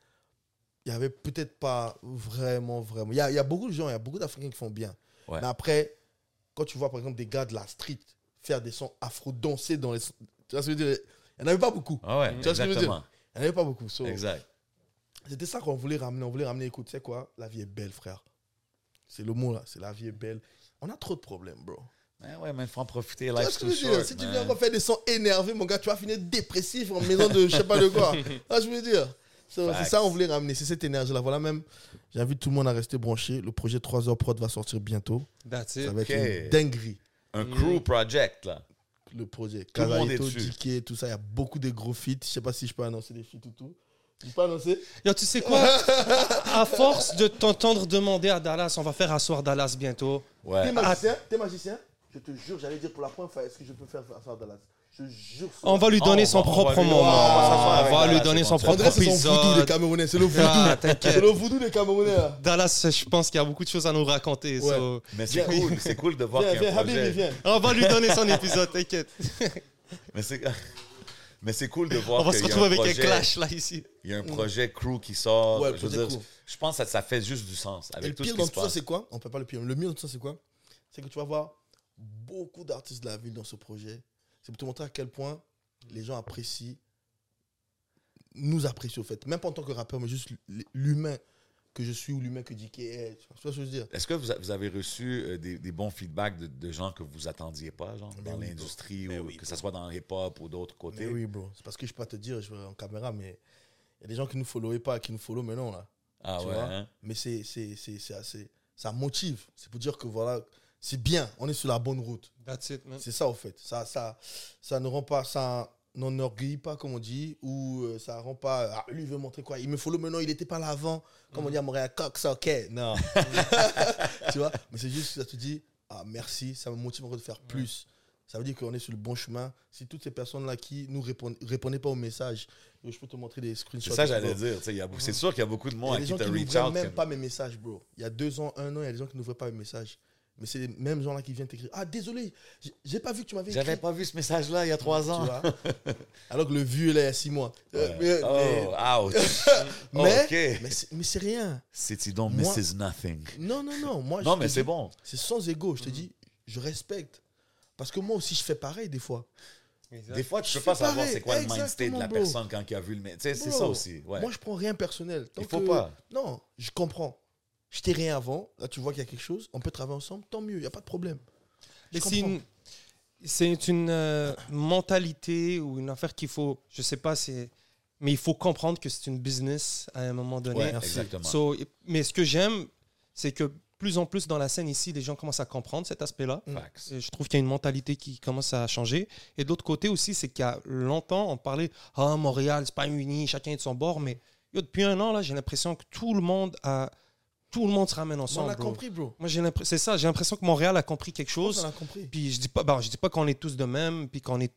il y avait peut-être pas vraiment, vraiment. Il y a, il y a beaucoup de gens, il y a beaucoup d'Africains qui font bien. Ouais. Mais après, quand tu vois par exemple des gars de la street faire des sons afro-dansés dans les. Tu vois ce que je veux dire? Il n'y en avait pas beaucoup. ah ouais, Tu vois ce que je veux dire? Il n'y en avait pas beaucoup. So, Exact. C'était ça qu'on voulait ramener. On voulait ramener, écoute, tu sais quoi? La vie est belle, frère. C'est le mot là, c'est la vie est belle. On a trop de problèmes, bro. Ouais, ouais, mais il faut en profiter. Tu vois ce que je veux dire? short, Si tu viens encore faire des sons énervés, mon gars, tu vas finir dépressif en maison de je sais pas de quoi. [laughs] Ah, je veux dire, C'est ça on voulait ramener, c'est cette énergie-là. Voilà, même, j'invite tout le monde à rester branché. Le projet 3 heures prod va sortir bientôt. That's it. Ça va être Ok. une dinguerie. Un crew project, là. Le projet. Tout dessus. DK, tout ça, il y a beaucoup de gros feats. Je sais pas si je peux annoncer des feats ou tout. Je peux annoncer? Yo, tu sais quoi? [laughs] À force de t'entendre demander à Dallas, on va faire asseoir Dallas bientôt. T'es Ouais. magicien T'es magicien? Je te jure, j'allais dire pour la première fois, est-ce que je peux faire à Dallas? Je jure. On va lui donner On son propre moment. on va lui donner son propre André, c'est son voodoo des épisode. Camerounais. C'est le voodoo. Ah, c'est le voodoo des Camerounais. là. Dallas, je pense qu'il y a beaucoup de choses à nous raconter. Ouais. so- Mais c'est cool, c'est cool de voir Viens, qu'il y a viens, un Habibi, projet. viens. On va lui donner son épisode, t'inquiète. [laughs] Mais c'est... Mais c'est cool de voir On va qu'il se y a retrouver avec projet- un clash là ici. Il y a un projet crew qui sort. Ouais, le je, veux projet dire, crew. je pense que ça fait juste du sens Et avec le tout pire ce dans qui se tout ça, c'est quoi? On peut pas le pire. Le mieux dans tout ça, c'est quoi? C'est que tu vas voir beaucoup d'artistes de la ville dans ce projet. C'est pour te montrer à quel point les gens apprécient, nous apprécient au fait. Même pas en tant que rappeur, mais juste l'humain que je suis ou l'humain que DK est. Tu vois ce que je veux dire? Est-ce que vous, avez reçu euh, des, des bons feedbacks de, de gens que vous attendiez pas, genre, Mais dans oui, l'industrie, ou oui, que ce soit dans le hip-hop ou d'autres côtés? Mais oui, bro. C'est parce que je peux pas te dire, je vais en caméra, mais il y a des gens qui nous followaient pas, qui nous follow maintenant, là. Ah tu ouais, vois? hein? Mais c'est assez. Ça motive. C'est pour dire que voilà, c'est bien, on est sur la bonne route. That's it, man. C'est ça, au fait. Ça, ça, ça ne rend pas. Ça n'enorgueillit pas, comme on dit, ou euh, ça rend pas. Ah, lui, il veut montrer quoi? Il me follow maintenant, il n'était pas là avant. Comme on dit à Montréal, coq, ça, ok. Non. [laughs] tu vois? Mais c'est juste que ça te dit, ah, merci, ça me motive encore de faire plus. Ça veut dire qu'on est sur le bon chemin. Si toutes ces personnes-là qui nous répondent, répondaient pas aux messages, je peux te montrer des screenshots. C'est ça, j'allais dire. C'est sûr qu'il y a beaucoup de Il y monde a à des qui qui reach out. même comme- pas mes messages, bro. Il y a deux ans, un an, il y a des gens qui n'ouvraient pas mes messages. Mais c'est les mêmes gens-là qui viennent t'écrire. Ah, désolé, j'ai- pas vu que tu m'avais écrit. J'avais pas vu ce message-là il y a trois Tu ans. vois [laughs] Alors que le vieux, là, il y a six mois. Euh, mais- Oh, ouch. mais, [laughs] mais, ok. mais c'est- mais c'est rien. City don't Moi- misses nothing. Non, non, non. Moi, [laughs] Non, je mais c'est bon. C'est sans ego. Je te dis, je respecte. Parce que moi aussi, je fais pareil des fois. Des fois, tu Je peux pas savoir c'est quoi le mind state de la Exactement, bro. personne quand il a vu le. Tu sais, c'est ça aussi. Ouais. Moi, je prends rien personnel. Tant Il faut que- pas. Non, je comprends. Je t'ai rien avant. Là, tu vois qu'il y a quelque chose. On peut travailler ensemble. Tant mieux. Il n'y a pas de problème. C'est comprends. une, c'est une euh, mentalité ou une affaire qu'il faut, je sais pas, c'est, mais il faut comprendre que c'est une business à un moment donné. Ouais, exactement. So, mais ce que j'aime, c'est que plus en plus dans la scène ici, les gens commencent à comprendre cet aspect-là. Et je trouve qu'il y a une mentalité qui commence à changer. Et de l'autre côté aussi, c'est qu'il y a longtemps, on parlait Ah, Montréal, c'est pas uni, chacun est de son bord. Mais yo, depuis un an, là, j'ai l'impression que tout le monde a. Tout le monde se ramène On ensemble. a bro. compris, bro. Moi, j'ai l'impression, c'est ça, j'ai l'impression que Montréal a compris quelque On chose. a compris. Puis je dis pas, bon, je dis pas qu'on est tous de même, puis qu'on est,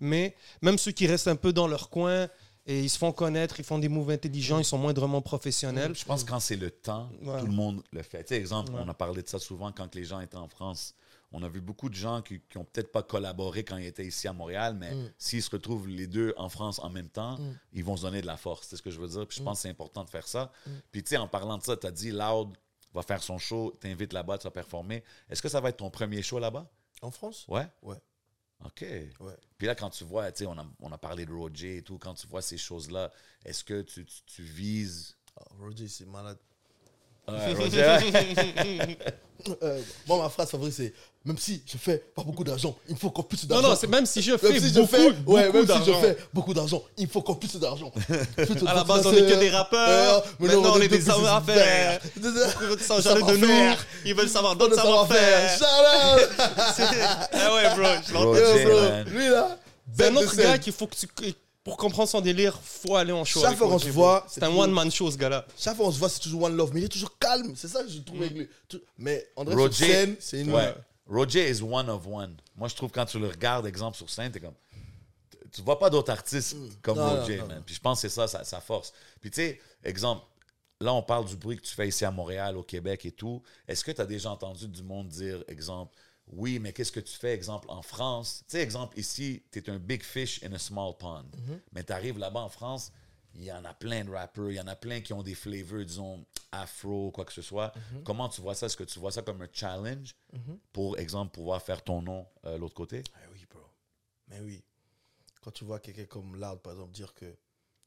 mais même ceux qui restent un peu dans leur coin et ils se font connaître, ils font des moves intelligents, ils sont moindrement professionnels. Je pense que quand c'est le temps, Ouais. tout le monde le fait. Tu sais, exemple, Ouais. on a parlé de ça souvent quand les gens étaient en France. On a vu beaucoup de gens qui n'ont peut-être pas collaboré quand ils étaient ici à Montréal, mais Mm. s'ils se retrouvent les deux en France en même temps, Mm. ils vont se donner de la force. C'est ce que je veux dire. Puis je Mm. pense que c'est important de faire ça. Puis tu sais, en parlant de ça, tu as dit Loud va faire son show, t'invites là-bas, tu vas performer. Est-ce que ça va être ton premier show là-bas? En France? Ouais? Ouais. OK. Ouais. Puis là, quand tu vois, tu sais, on a, on a parlé de Roger et tout, quand tu vois ces choses-là, est-ce que tu, tu, tu vises? Ah, Roger, c'est malade. Ouais, [laughs] Roger, Euh, moi, ma phrase favorite, c'est même si je fais pas beaucoup d'argent, il me faut qu'on Non, d'argent. non, c'est même si je Même fais si beaucoup, je fais, beaucoup ouais, même si je d'argent. fais beaucoup d'argent, il faut qu'on puisse d'argent. [laughs] À la base, on est que des rappeurs. Maintenant, on est des sans jamais de nous. Savoir-faire. Ils veulent savoir d'autres savoir-faire. savoir-faire. Shout out! [laughs] Ah ouais, bro. je l'entends. Lui là, C'est un autre gars qu'il faut que tu. Pour comprendre son délire, faut aller en show. Chaque fois qu'on Roger, se voit, c'est un toujours- one-man show, ce gars-là. Chaque fois on se voit, c'est toujours one love, mais il est toujours calme. C'est ça que je trouve avec lui. Mais André sur Roger- scène, c'est une. Ouais. Roger is one of one. Moi, je trouve quand tu le regardes, exemple, sur scène, t'es comme. Tu vois pas d'autres artistes comme Mm. Non, non, Roger, non, man. Puis je pense que c'est ça, sa, sa force. Puis tu sais, exemple, là, on parle du bruit que tu fais ici à Montréal, au Québec et tout. Est-ce que tu as déjà entendu du monde dire, exemple, oui, mais qu'est-ce que tu fais, exemple, en France? Tu sais, exemple, ici, tu es un big fish in a small pond. Mm-hmm. Mais tu arrives là-bas en France, il y en a plein de rappeurs, il y en a plein qui ont des flavors, disons, afro, quoi que ce soit. Mm-hmm. Comment tu vois ça? Est-ce que tu vois ça comme un challenge pour, exemple, pouvoir faire ton nom euh, l'autre côté? Ah oui, bro. Mais oui. Quand tu vois quelqu'un comme Loud, par exemple, dire que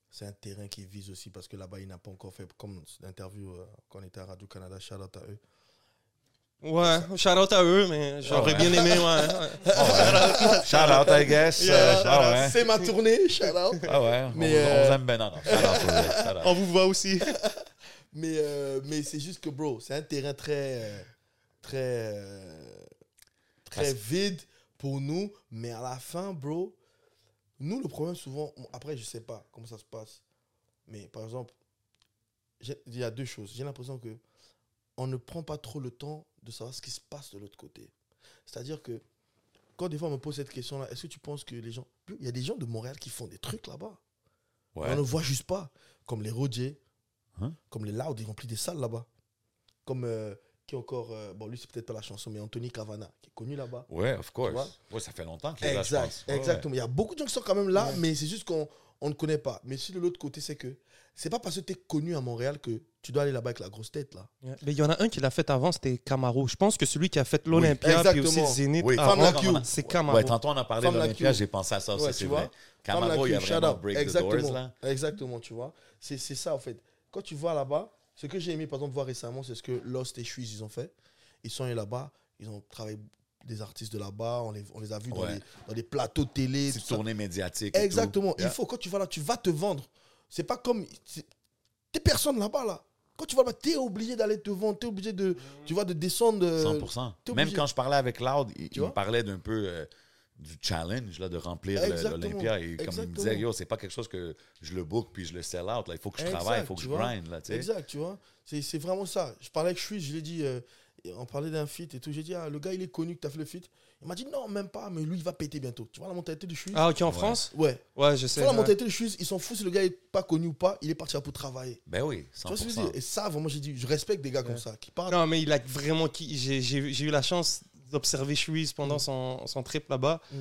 c'est un terrain qui vise aussi parce que là-bas, il n'a pas encore fait, comme l'interview euh, quand on était à Radio-Canada, shout out à eux. Ouais, shout out à eux, mais j'aurais bien aimé, ouais. ouais. Shout out, I guess. Yeah, Euh, shout ah ouais. C'est ma tournée, shout out. Ah ouais. Mais, on, euh, on vous aime bien. Non, non. Shout out, pour vous. Shout out. [laughs] On vous voit aussi. Mais, euh, mais c'est juste que, bro, c'est un terrain très, euh, très, très Parce- vide pour nous. Mais à la fin, bro, nous, le problème souvent, après, je sais pas comment ça se passe. Mais par exemple, il y a deux choses. J'ai l'impression que on ne prend pas trop le temps de savoir ce qui se passe de l'autre côté. C'est-à-dire que quand des fois on me pose cette question-là, est-ce que tu penses que les gens. Il y a des gens de Montréal qui font des trucs là-bas? Ouais. On ne voit juste pas. Comme les Roger, Hein? comme les Loud, ils remplissent des salles là-bas. Comme euh, qui encore. euh, bon, lui, c'est peut-être pas la chanson, mais Anthony Cavana, qui est connu là-bas. Ouais, of course. Ouais, ça fait longtemps qu'il est là, je Exact. Ouais, exactement. Il y a beaucoup de gens qui sont quand même là, mais c'est juste qu'on on ne connaît pas. Mais si de l'autre côté, c'est que c'est pas parce que tu es connu à Montréal que tu dois aller là-bas avec la grosse tête là. Mais il y en a un qui l'a fait avant, c'était Camaro. Je pense que celui qui a fait l'Olympia puis aussi le Zénith Oui, avant, Femme like you. c'est Camaro. Ouais, tantôt on a parlé Femme de l'Olympia, j'ai pensé à ça aussi, Ouais, c'est tu vrai. vois. Camaro, il y a vraiment break the Exactement. doors là. Exactement, tu vois. C'est c'est ça en fait. Quand tu vois là-bas, ce que j'ai aimé par exemple voir récemment, c'est ce que Lost et Shuiz ils ont fait. Ils sont allés là-bas, ils ont travaillé des artistes de là-bas, on les, on les a vus dans, les, dans des plateaux de télé. Ça. tournée médiatique. Exactement. Yeah. Il faut, quand tu vas là, tu vas te vendre. C'est pas comme. c'est- T'es personne là-bas, là. Quand tu vas là-bas, t'es obligé d'aller te vendre, t'es obligé de, tu vois, de descendre. euh, 100%. t'es Même quand je parlais avec Loud, il, Tu il me parlait d'un peu euh, du challenge là, de remplir l'Olympia. Et comme il me disait, yo, c'est pas quelque chose que je le book puis je le sell out. Là. Il faut que je Exact, travaille, il faut que je vois. grind. Là, tu sais. Exact, tu vois. C'est c'est vraiment ça. Je parlais avec Shuiz, je lui ai dit, euh, on parlait d'un feat et tout. J'ai dit, ah, le gars, il est connu que t'as fait le feat. Il m'a dit, non, même pas, mais lui, il va péter bientôt. Tu vois la mentalité de Shuiz Ah, ok, en France? Ouais. Ouais, je Tu sais. vois la mentalité de Shuiz, ils s'en foutent si le gars est pas connu ou pas, il est parti là pour travailler. Ben oui, Tu vois ce que je veux 100%. dire Et ça, vraiment, j'ai dit, je respecte des gars comme ça, qui parlent. Non, mais il a vraiment. qui- J'ai eu la chance d'observer Shuiz pendant Mm. son, son trip là-bas. Mm.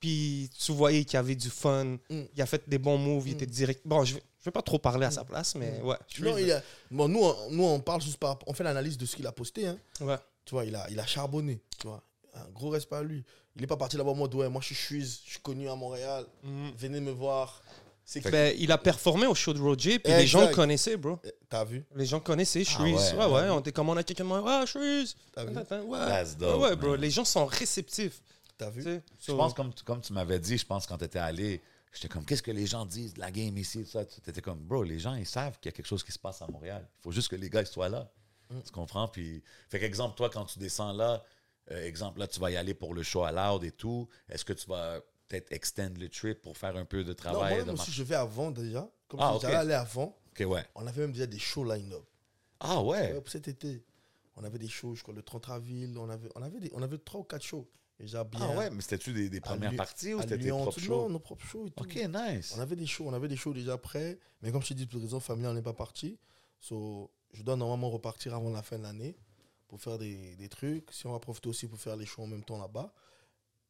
Puis tu voyais qu'il y avait du fun. Mm. Il a fait des bons moves. Il était direct. Bon, je vais, je vais pas trop parler à sa place, mais ouais. Non, il a- bon, nous, on, nous, on parle juste par. On fait l'analyse de ce qu'il a posté. Hein. ouais. Tu vois, il a, il a charbonné. Tu vois, un gros respect à lui. Il n'est pas parti là-bas en mode ouais, moi je suis Suisse, je suis connu à Montréal, Mm. venez me voir. Que. Ben, il a performé au show de Roger, puis les gens le connaissaient, bro. Eh, T'as vu Les gens connaissaient Ah Shreeze. ouais. ouais, ouais, on était comme on a quelqu'un de moi. Ah, Shreeze. T'as vu Ouais, dope, ouais, bro. man. Les gens sont réceptifs. T'as vu. Je pense, comme, comme tu m'avais dit, je pense quand tu étais allé, j'étais comme, qu'est-ce que les gens disent de la game ici? Tu étais comme, bro, les gens, ils savent qu'il y a quelque chose qui se passe à Montréal. Il faut juste que les gars ils soient là. Mm. Tu comprends? Puis, fait qu'exemple, toi, quand tu descends là, euh, exemple, là, tu vas y aller pour le show à Loud et tout. Est-ce que tu vas peut-être extend le trip pour faire un peu de Non, travail? moi, de aussi, je vais avant déjà. Comme Ah, si ok. j'allais aller avant. Ouais. On avait même déjà des shows line-up. Ah, ouais. Ouais, pour cet été. On avait des shows, je crois, le 30 avril. On avait, on avait, des, on avait 3 ou 4 shows. Déjà bien. Ah, ouais, mais c'était-tu des, des premières parties ou c'était tes propres shows? Non, nos propres shows et tout. Ok, nice. On avait des shows, on avait des shows déjà prêts, mais comme je te dis, pour des raisons familiales, on n'est pas parti. So, je dois normalement repartir avant la fin de l'année pour faire des, des trucs. Si on va profiter aussi pour faire les shows en même temps là-bas.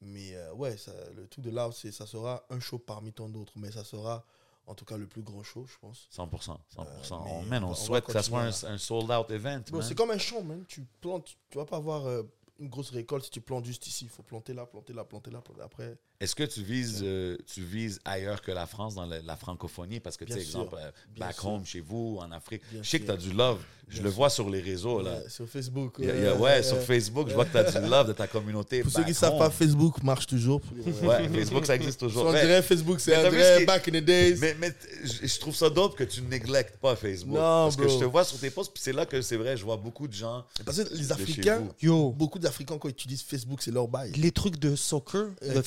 Mais euh, ouais, ça- le truc de là, c'est ça sera un show parmi tant d'autres, mais ça sera en tout cas le plus grand show, je pense. 100%. 100%. Euh, on, man, souhaite que ça soit un, un sold-out event. Bro, man. c'est comme un champ, man. Tu plantes, tu vas pas avoir euh, une grosse récolte si tu plantes juste ici. Il faut planter là, planter là, planter là. planter- Après, Est-ce que tu vises, euh, tu vises ailleurs que la France dans la, la francophonie? Parce que, tu sais, exemple, euh, back sûr. home, chez vous, en Afrique, Bien je sais que tu as du love. Je Bien le sûr. vois sur les réseaux. Là. ouais, sur Facebook. Il y a- il y a- ouais, sur Facebook, je vois que tu as du love de ta communauté. Pour ceux qui ne savent pas. Facebook marche toujours. Ouais, Facebook, ça existe toujours. on dirait Facebook, c'est un vrai back in the days. mais, mais je trouve ça dope que tu néglectes pas Facebook. Non, parce que je te vois sur tes posts, puis c'est là que c'est vrai, je vois beaucoup de gens. Parce que les Africains. Yo, beaucoup d'Africains, quand ils utilisent Facebook, c'est leur bail. les trucs de soccer, de Exact.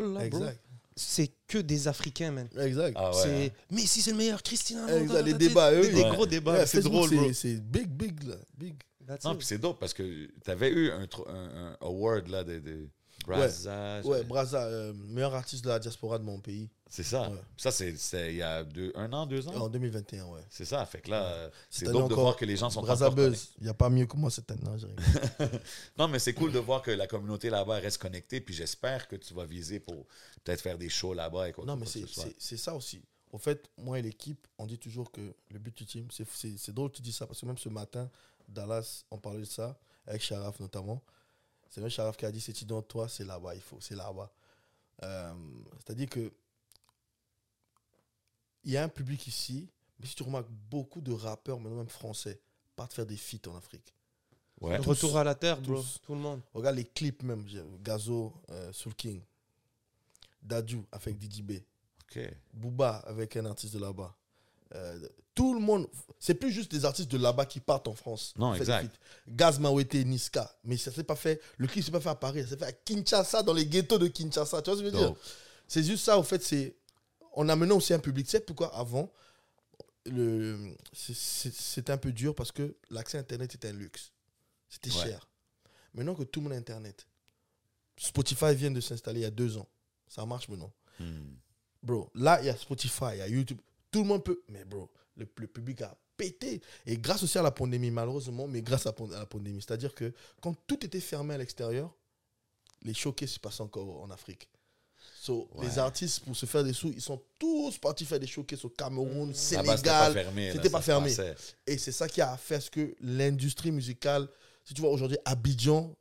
Football, là, bro, Exact. c'est que des Africains, man. Exact. Ah ouais. C'est Messi, c'est le meilleur. Exact, da, les débats, eux, Des, des ouais. gros débats. Ouais, c'est drôle, bro. c'est- big, big, là. Big. That's Non, puis c'est dope parce que tu avais eu un, tro- un, un award là, de, de Brazza. Ouais, Braza, euh, meilleur artiste de la diaspora de mon pays. C'est ça. Ouais. Ça, c'est il y a deux, un an, deux ans? En 2021, ouais. C'est ça. Fait que là, euh, c'est dope de voir que les gens sont Braza Buzz. Il n'y a pas mieux que moi cette année. Non, rien. [laughs] Non, mais c'est cool de voir que la communauté là-bas reste connectée. Puis j'espère que tu vas viser pour peut-être faire des shows là-bas et quoi Non, mais ce c'est ça aussi. En fait, moi et l'équipe, on dit toujours que le but du team, c'est- c'est c'est drôle que tu dis ça, parce que même ce matin, Dallas, on parlait de ça, avec Sharaf notamment. C'est même Sharaf qui a dit, c'est dans toi, c'est là-bas, il faut, c'est là-bas. Euh, C'est-à-dire que il y a un public ici, mais si tu remarques, beaucoup de rappeurs, maintenant même français, partent faire des feats en Afrique. Ouais. Retour à la terre, bro. Tout le monde. Regarde les clips même. Gazo, euh, Soul King. Dadju avec DJ B. OK. Booba avec un artiste de là-bas. Euh, tout le monde. C'est plus juste des artistes de là-bas qui partent en France. Non, exact. des feats. Gaz Mawete, Niska. Mais ça s'est pas fait. Le clip s'est pas fait à Paris. Ça s'est fait à Kinshasa, dans les ghettos de Kinshasa. Tu vois ce que je veux dire? Dope. C'est juste ça, au fait. c'est On a maintenant aussi un public. Tu sais pourquoi avant le... C'était un peu dur parce que l'accès à Internet était un luxe. C'était Ouais. cher. Maintenant que tout le monde a Internet, Spotify vient de s'installer il y a deux ans. Ça marche maintenant. Hmm. Bro, là, il y a Spotify, il y a YouTube. Tout le monde peut. Mais, bro, le, le public a pété. Et grâce aussi à la pandémie, malheureusement, mais grâce à, la pandémie. C'est-à-dire que quand tout était fermé à l'extérieur, les showcases se passaient encore en Afrique. So, Ouais. Les artistes, pour se faire des sous, ils sont tous partis faire des showcases au Cameroun, c'était pas Sénégal. fermé. c'était là, pas ça se fermé. Et c'est ça qui a fait ce que l'industrie musicale, si tu vois aujourd'hui Abidjan,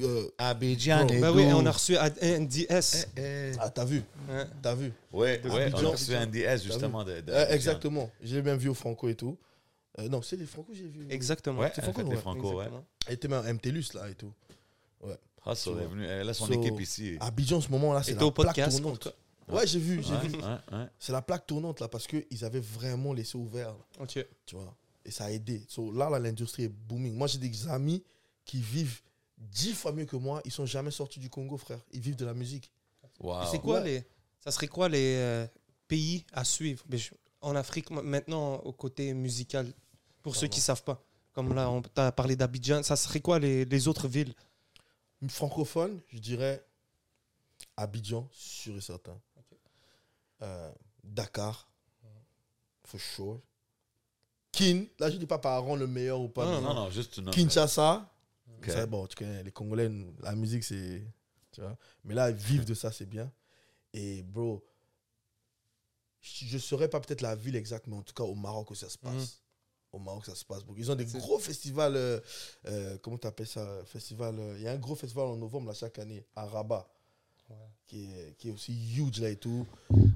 euh, Abidjan et Bah oui, tout. on a reçu NDS. Eh, ah, t'as vu, Ouais. t'as vu. Ouais, ouais, on a reçu un DS justement de, de Abidjan. exactement. J'ai bien vu au Franco et tout. Euh, non, c'est les Franco, j'ai vu. Exactement. Ouais, C'est Franco, fait les ouais. Franco, ouais. Elle était même à MTLUS là et tout. Hustle est venu. Elle a son So, équipe ici. Abidjan, en ce moment-là, c'est Et la t'es au plaque podcast, tournante. Ouais, j'ai vu, j'ai Ouais, vu. ouais, ouais. C'est la plaque tournante là parce qu'ils avaient vraiment laissé ouvert, là, Ok. tu vois. Et ça a aidé. So, là, là, l'industrie est booming. Moi, j'ai des amis qui vivent dix fois mieux que moi. Ils sont jamais sortis du Congo, frère. Ils vivent de la musique. Wow. C'est quoi Ouais. les. Ça serait quoi les euh, pays à suivre? Mais je- En Afrique, maintenant, au côté musical, pour ceux qui savent pas. Comme là, on t'a parlé d'Abidjan, ça serait quoi les, les autres villes? Francophone, je dirais Abidjan, sûr et certain. Euh, Dakar, for sure. Kin, là je dis pas par rang le meilleur ou pas. Non, Non, non, juste Kinshasa, Ok. ça, bon, tu connais, les Congolais, la musique c'est. Tu vois. Mais là, vivre de ça, c'est bien. Et bro, je ne saurais pas peut-être la ville exacte, mais en tout cas au Maroc où ça se passe. Mhm. Au Maroc, ça se passe beaucoup. Ils ont des gros festivals. euh, euh, comment tu appelles ça festival, euh, Il y a un gros festival en novembre là, chaque année à Rabat. Qui, est, qui est aussi huge là et tout.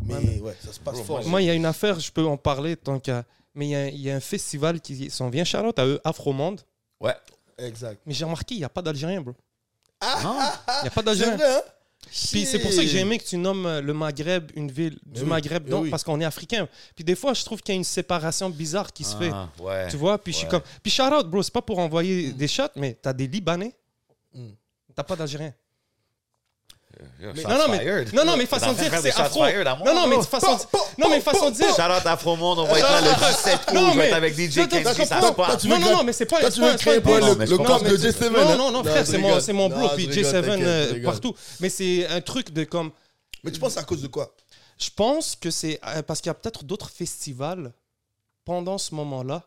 Mais Ouais, ouais, ça se passe Bro, fort. moi, il y a une affaire, je peux en parler tant qu'à. Mais il y a, il y a un festival qui s'en vient, Charlotte, à eux, Afromonde. Ouais. Exact. Mais j'ai remarqué, il n'y a pas d'Algérien, bro. Non? Il n'y a pas C'est d'Algérien. vrai, hein? Puis c'est pour ça que j'ai aimé que tu nommes euh, le Maghreb une ville du oui, Maghreb, donc, oui. parce qu'on est africain. Puis des fois, je trouve qu'il y a une séparation bizarre qui se fait. Ah, Ouais. Tu vois, puis je suis comme. Puis shout out, bro, c'est pas pour envoyer des shots, mais t'as des Libanais, Mm. t'as pas d'Algériens. Yo, Mais- shots Non, non, mais- non, non, mais façon de dire, c'est afro. Non, non, mais façon de... non, mais façon de dire. Shout out Afromonde, on va être là le 17 août. Vais mais- être avec DJ Kenji, ça se passe. tu Non, non, non, mais c'est pas. Tu veux créer le, camp de mais- J7 Non, non, non, frère, c'est mon, bro, puis rigole, J7 t'inquiète, euh, je rigole. partout. Mais c'est un truc de comme. Mais tu penses à cause de quoi? Je pense que c'est euh, parce qu'il y a peut-être d'autres festivals pendant ce moment-là,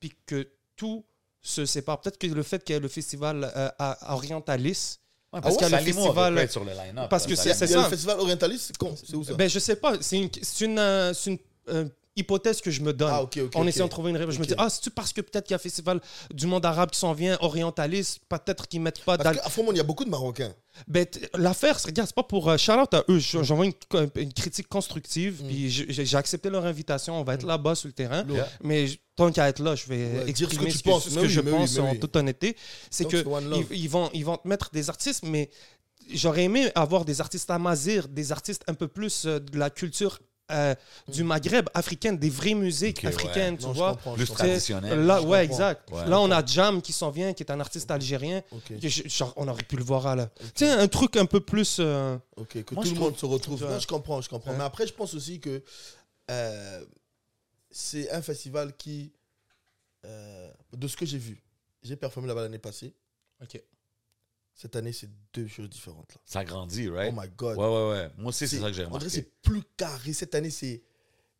puis que tout se sépare. Peut-être que le fait qu'il y ait le festival euh, à Orientalis, Ouais, parce qu'il y a le festival- sur le line-up. parce que c'est- ça- Il y a ça. le festival orientaliste, c'est con, c'est où ça? Ben je sais pas, c'est une, c'est une, euh, c'est une, euh, hypothèse que je me donne. Ah, en essayant de trouver une réponse. Je me dis, ah, c'est-tu parce que peut-être qu'il y a un festival du monde arabe qui s'en vient, orientaliste, peut-être qu'ils mettent pas Parce qu'à Froment, il y a beaucoup de Marocains. Ben, l'affaire, c'est- regarde, c'est pas pour euh, shout-out à eux. Je- J'envoie une, une critique constructive, Mm. puis j'ai accepté leur invitation. On va être là-bas sur le terrain. Yeah. Mais tant qu'à être là, je vais Ouais, dire ce que exprimer tu ce que, penses. ce que oui, je oui, pense en oui. toute honnêteté. C'est Donc, que c'est ils, ils vont, ils vont te mettre des artistes, mais j'aurais aimé avoir des artistes amazir, des artistes un peu plus euh, de la culture euh, du Maghreb africaine, des vraies musiques ouais. africaines, tu Non, vois. Plus traditionnel. Là, je ouais, comprends. exact. Ouais. là, on a Jam qui s'en vient, qui est un artiste algérien. Je- genre, on aurait pu le voir à la. Tu sais, un truc un peu plus. euh, ok, que Moi, tout le monde se retrouve. Non, je comprends, je comprends. Ouais. Mais après, je pense aussi que euh, c'est un festival qui, euh, de ce que j'ai vu, j'ai performé là-bas l'année passée. Ok. Cette année, c'est deux choses différentes. Là. Ça grandit, Oh right? my God. Ouais, ouais, ouais. Moi aussi, c'est ça que j'ai on dirait remarqué. c'est plus carré. Cette année, c'est.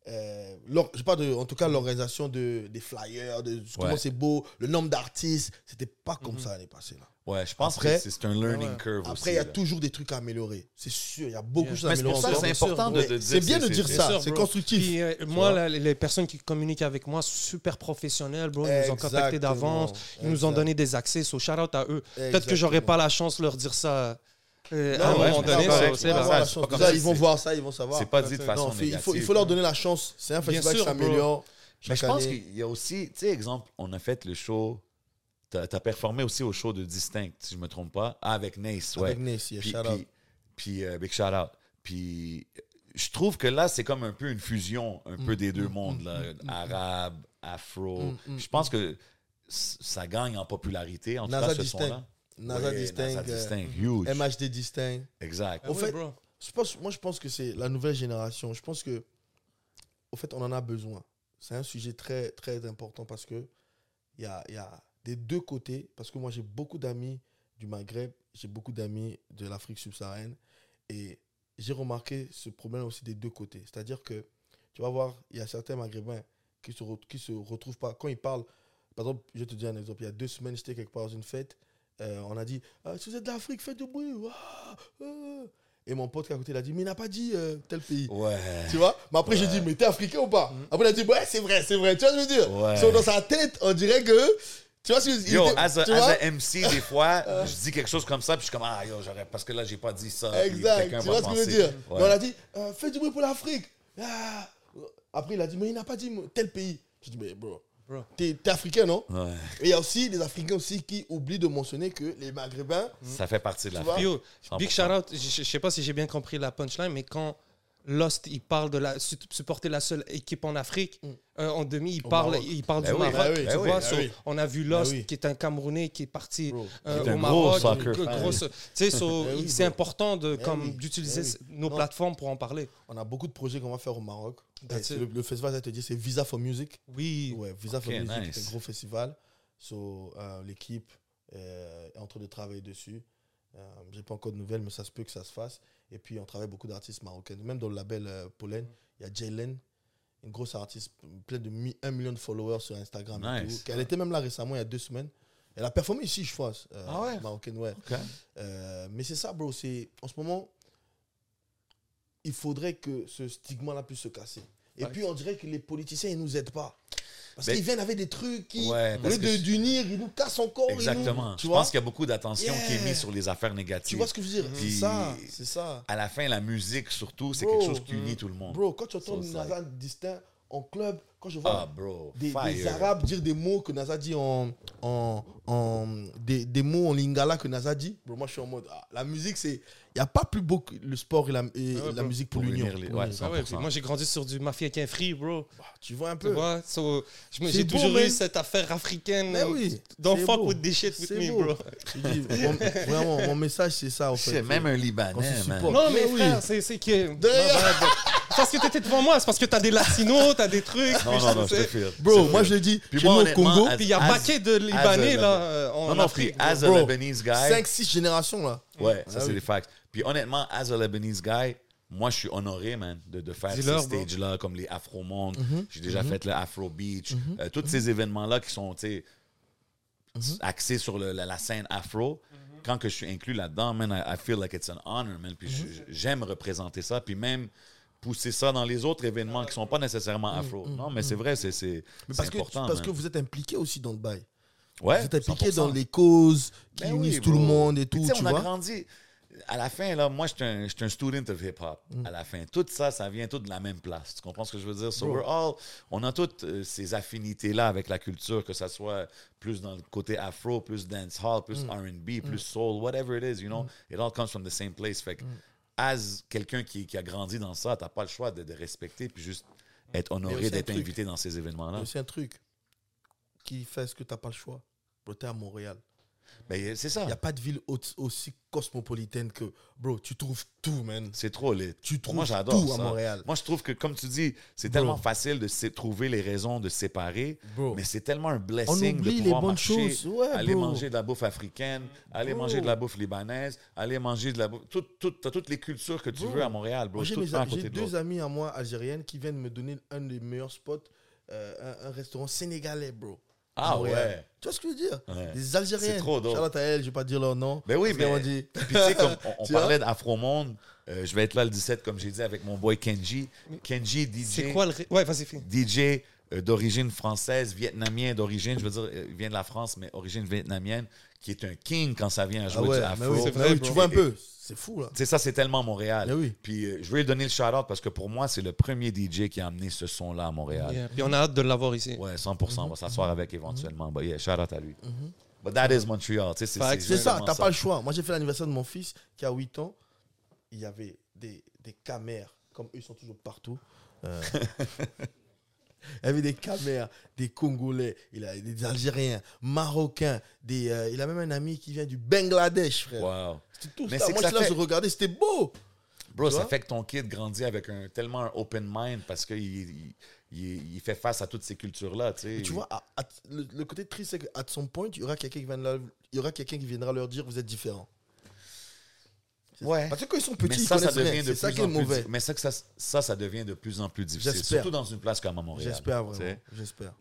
Euh, l'or- je parle de, en tout cas, l'organisation de, des flyers, de comment Ouais. c'est beau, le nombre d'artistes. C'était pas comme Mhm. ça l'année passée. Là. Ouais, je pense Après- que c'est- c'est un learning Ouais. curve aussi. Après, il y a là. toujours des trucs à améliorer. C'est sûr, il y a beaucoup de choses à améliorer. c'est important de, Mais de dire. C'est bien de dire ça, sûr, c'est constructif. Puis euh, moi, la- les personnes qui communiquent avec moi, super professionnels, bro. Ils nous ont contactés d'avance. Ils nous ont donné des accès. So, shout out à eux. Peut-être que j'aurais pas la chance de leur dire ça euh, Non, à un ouais, moment mais donné. c'est ça, Ils vont voir ça, ils vont savoir. C'est pas dit de façon Non, fait- il, faut, il négative. faut leur donner la chance. C'est un festival qui s'améliore. Mais je pense qu'il y a aussi, tu sais, exemple, on a fait le show T'as as performé aussi au show de Distinct, si je me trompe pas. Ah, avec Nace, ouais. Avec Nace, yeah, Puis, shout puis, out. puis, euh, big shout out. Puis je trouve que là, c'est comme un peu une fusion un Mm, peu des deux mondes, là. arabe, afro. Je pense que ça gagne en popularité, en tout cas, ce son-là. NASA Ouais. NASA euh, huge. MHD distinct. Exact. Ah Au ouais, fait, bro. Je pense, moi, je pense que c'est la nouvelle génération. Je pense que, au fait, on en a besoin. C'est un sujet très, très important parce que il y a, il y a des deux côtés. Parce que moi, j'ai beaucoup d'amis du Maghreb, j'ai beaucoup d'amis de l'Afrique subsaharienne. Et j'ai remarqué ce problème aussi des deux côtés. C'est-à-dire que, tu vas voir, il y a certains Maghrébins qui se, re- qui se retrouvent pas. Quand ils parlent, par exemple, je vais te dire un exemple. Il y a deux semaines, j'étais quelque part dans une fête. Euh, on a dit Ah, Si vous êtes d'Afrique, faites du bruit. Ouah, ah. Et mon pote qui est à côté, il a dit Mais il n'a pas dit euh, tel pays. Ouais. Tu vois? Mais après, j'ai dit Mais t'es africain ou pas? Après, il a dit Ouais, c'est vrai, c'est vrai. Tu vois ce que je veux dire Ouais. So, Dans sa tête, on dirait que. Tu vois ce que je veux dire Yo, était- as a, tu as a MC, des fois, [laughs] je dis quelque chose comme ça, puis je suis comme, ah, yo, j'aurais, parce que là, j'ai pas dit ça. Exact, tu vois ce que je veux dire Ouais. On a dit, euh, fais du bruit pour l'Afrique. Ah. Après, il a dit, mais il n'a pas dit tel pays. Je dis, mais Bro. T'es t'es africain, non? Ouais. Et il y a aussi des Africains aussi qui oublient de mentionner que les Maghrébins, Ça fait partie de la Tu vois? Puis yo, 100%. big shout out, je, je sais pas si j'ai bien compris la punchline, mais quand Lost, il parle de la, su- supporter la seule équipe en Afrique, euh, en demi, il Au parle, Maroc. il parle Ben du oui, Maroc, ben tu ben vois. so, ben oui. On a vu Lost, Ben qui est un Camerounais qui est parti euh, est au Maroc. so, Ben c'est important de, Ben comme, oui, d'utiliser ben nos Non. plateformes pour en parler. on a beaucoup de projets qu'on va faire au Maroc. Le, le festival, ça te dit, c'est Visa for Music. Oui. Ouais, Visa for Music, nice. c'est un gros festival. So, euh, L'équipe est en train de travailler dessus. Euh, J'ai pas encore de nouvelles, mais ça se peut que ça se fasse. Et puis, on travaille beaucoup d'artistes marocains. Même dans le label euh, Pollen, il y a Jalen, une grosse artiste, plein de mi- 1 million de followers sur Instagram. et Nice. tout. Elle était même là récemment, il y a deux semaines. Elle a performé ici, je pense. euh, Ah ouais? Marocaine, ouais. Euh, mais c'est ça, bro. En ce moment, il faudrait que ce stigma-là puisse se casser. Et Ouais. puis, on dirait que les politiciens, ils nous aident pas. Parce Ben- qu'ils viennent avec des trucs qui, Ouais, au lieu d'unir, ils nous cassent encore. nous- Exactement. tu je vois? pense qu'il y a beaucoup d'attention qui est mise sur les affaires Tu négatives. vois ce que je veux dire? C'est ça, c'est ça. À la fin, la musique, surtout, c'est quelque chose qui unit tout le monde. Bro, quand tu entends Nasa distinct en club, quand je Ah, vois bro. des. Arabes dire des mots que Nasa dit en. en, en des, des mots en lingala que Nasa dit, bro, moi je suis en mode. ah, la musique, c'est. Il n'y a pas plus beau que le sport et la, et Ah ouais, la bro. musique pour, Pour l'union. unir les- Pour ouais, l'unir. Ah ouais, 100%. puis moi j'ai grandi sur du mafia qu'un free, bro. Tu vois un peu so, je me- C'est j'ai toujours eu cette affaire africaine. Mais oui, Don't fuck beau. with this shit with C'est me, beau. bro. Dis, mon- vraiment, mon message, c'est ça, en [laughs] fait. C'est même un Libanais, man. Non, mais oui. frère, c'est c'est que. C'est parce que t'étais devant moi, c'est parce que t'as des latinos, t'as des trucs. Non, non, non, je te file. Bro, moi, je l'ai dit, Puis chez moi, au Congo, as- Puis il y a paquet de Libanais, là, euh, en Non, non, as a Lebanese guy. 5-6 générations, là. Ouais, ça, Ah c'est des facts. Puis honnêtement, as a Lebanese guy, moi, je suis honoré, man, de, de faire ces stages-là, comme les Afro Monde. Mhm. J'ai déjà fait le Afro Beach. Euh, tous ces événements-là qui sont, tu sais, Mhm. axés sur le- la, la scène afro. Quand que je suis inclus là-dedans, man, I, I feel like it's an honor, man. Puis Mhm. j'aime représenter ça. Puis même pousser ça dans les autres événements qui sont pas nécessairement afro. Non, mais c'est vrai, c'est c'est-. Mais c'est parce, que, important. parce que vous êtes impliqué aussi dans le bail. ouais, vous êtes impliqué 100%. dans les causes qui Ben unissent tout le monde et tout, tu on a grandi. À la fin, là, moi, j'étais un, un student of hip-hop. Mm. À la fin, tout ça, ça vient tout de la même place. Tu comprends ce que je veux dire? So we're all, on a toutes euh, ces affinités-là avec la culture, que ça soit plus dans le côté afro, plus dancehall, Mm. plus R&B, plus soul, whatever it is, you know? It all comes from the same place. Fait Mm. As quelqu'un qui, qui a grandi dans ça, t'as pas le choix de, de respecter puis juste être honoré d'être invité dans ces événements-là. C'est un truc qui fait ce que tu n'as pas le choix. Bro, t'es à Montréal. Ben, c'est ça. Il n'y a pas de ville au- aussi cosmopolitaine que, bro, tu trouves tout, man. C'est trop lit. Tu moi, trouves j'adore tout à ça. Montréal. Moi, je trouve que, comme tu dis, c'est tellement facile de trouver les raisons de séparer, Bro. mais c'est tellement un blessing de les pouvoir bonnes marcher, choses. Ouais, aller bro. manger de la bouffe africaine, aller Bro. manger de la bouffe libanaise, aller manger de la bouffe... Tout, tout, t'as toutes les cultures que tu veux à Montréal, bro. Moi, J'ai à de deux amis à moi algériennes qui viennent me donner un des meilleurs spots, euh, un, un restaurant sénégalais, bro. à Ah ouais. Tu vois ce que je veux dire Ouais. Des Algériennes. C'est trop. Charlotte à elle, je vais pas dire leur nom. Ben oui, Parce qu'elles mais- m'ont dit- [laughs] Puis tu sais, comme [laughs] on, on parlait d'Afro-Monde, euh, je vais être là le 17, comme j'ai dit, avec mon boy Kenji. Kenji, DJ... C'est quoi le. Ouais, vas-y, fini. DJ euh, d'origine française, vietnamien d'origine, je veux dire, euh, il vient de la France, mais origine vietnamienne, qui est un king quand ça vient à Ah jouer ouais, du afro. oui, C'est vrai, oui, bro. tu vois un peu. C'est fou, là. Tu sais, ça, c'est tellement Montréal. Mais oui. Puis euh, je veux lui donner le shout-out parce que pour moi, c'est le premier DJ qui a amené ce son-là à Montréal. Yeah. Puis on a hâte de l'avoir ici. Ouais, 100%. On va s'asseoir avec éventuellement. Bah, yeah, shout-out à lui. But that is Montreal. Tu sais, c'est- c'est C'est ça, t'as pas le choix. Moi, j'ai fait l'anniversaire de mon fils qui a 8 ans. Il y avait des, des caméras, comme eux ils sont toujours partout. Euh, [laughs] il y avait des caméras, des Congolais, il a des Algériens, Marocains, des, euh, il a même un ami qui vient du Bangladesh, frère. Wow. C'était tout Mais ça. c'est Moi, que ça là, fait- je regardais, c'était beau. Bro, ça fait que ton kid grandit avec un, tellement un open mind parce qu'il il, il- il fait face à toutes ces cultures-là. Tu sais. Et tu vois, à- à- le, le côté triste, c'est qu'à son point, il y aura quelqu'un qui, viendra- il y aura quelqu'un qui viendra leur dire vous êtes différents. Ouais. Parce que quand ils sont mais petits, ils ça, ça connaissent rien. devient de C'est ça plus qui est en plus mauvais. Mais ça, que ça, ça, ça devient de plus en plus difficile. Surtout dans une place comme à Montréal. J'espère vraiment. J'espère.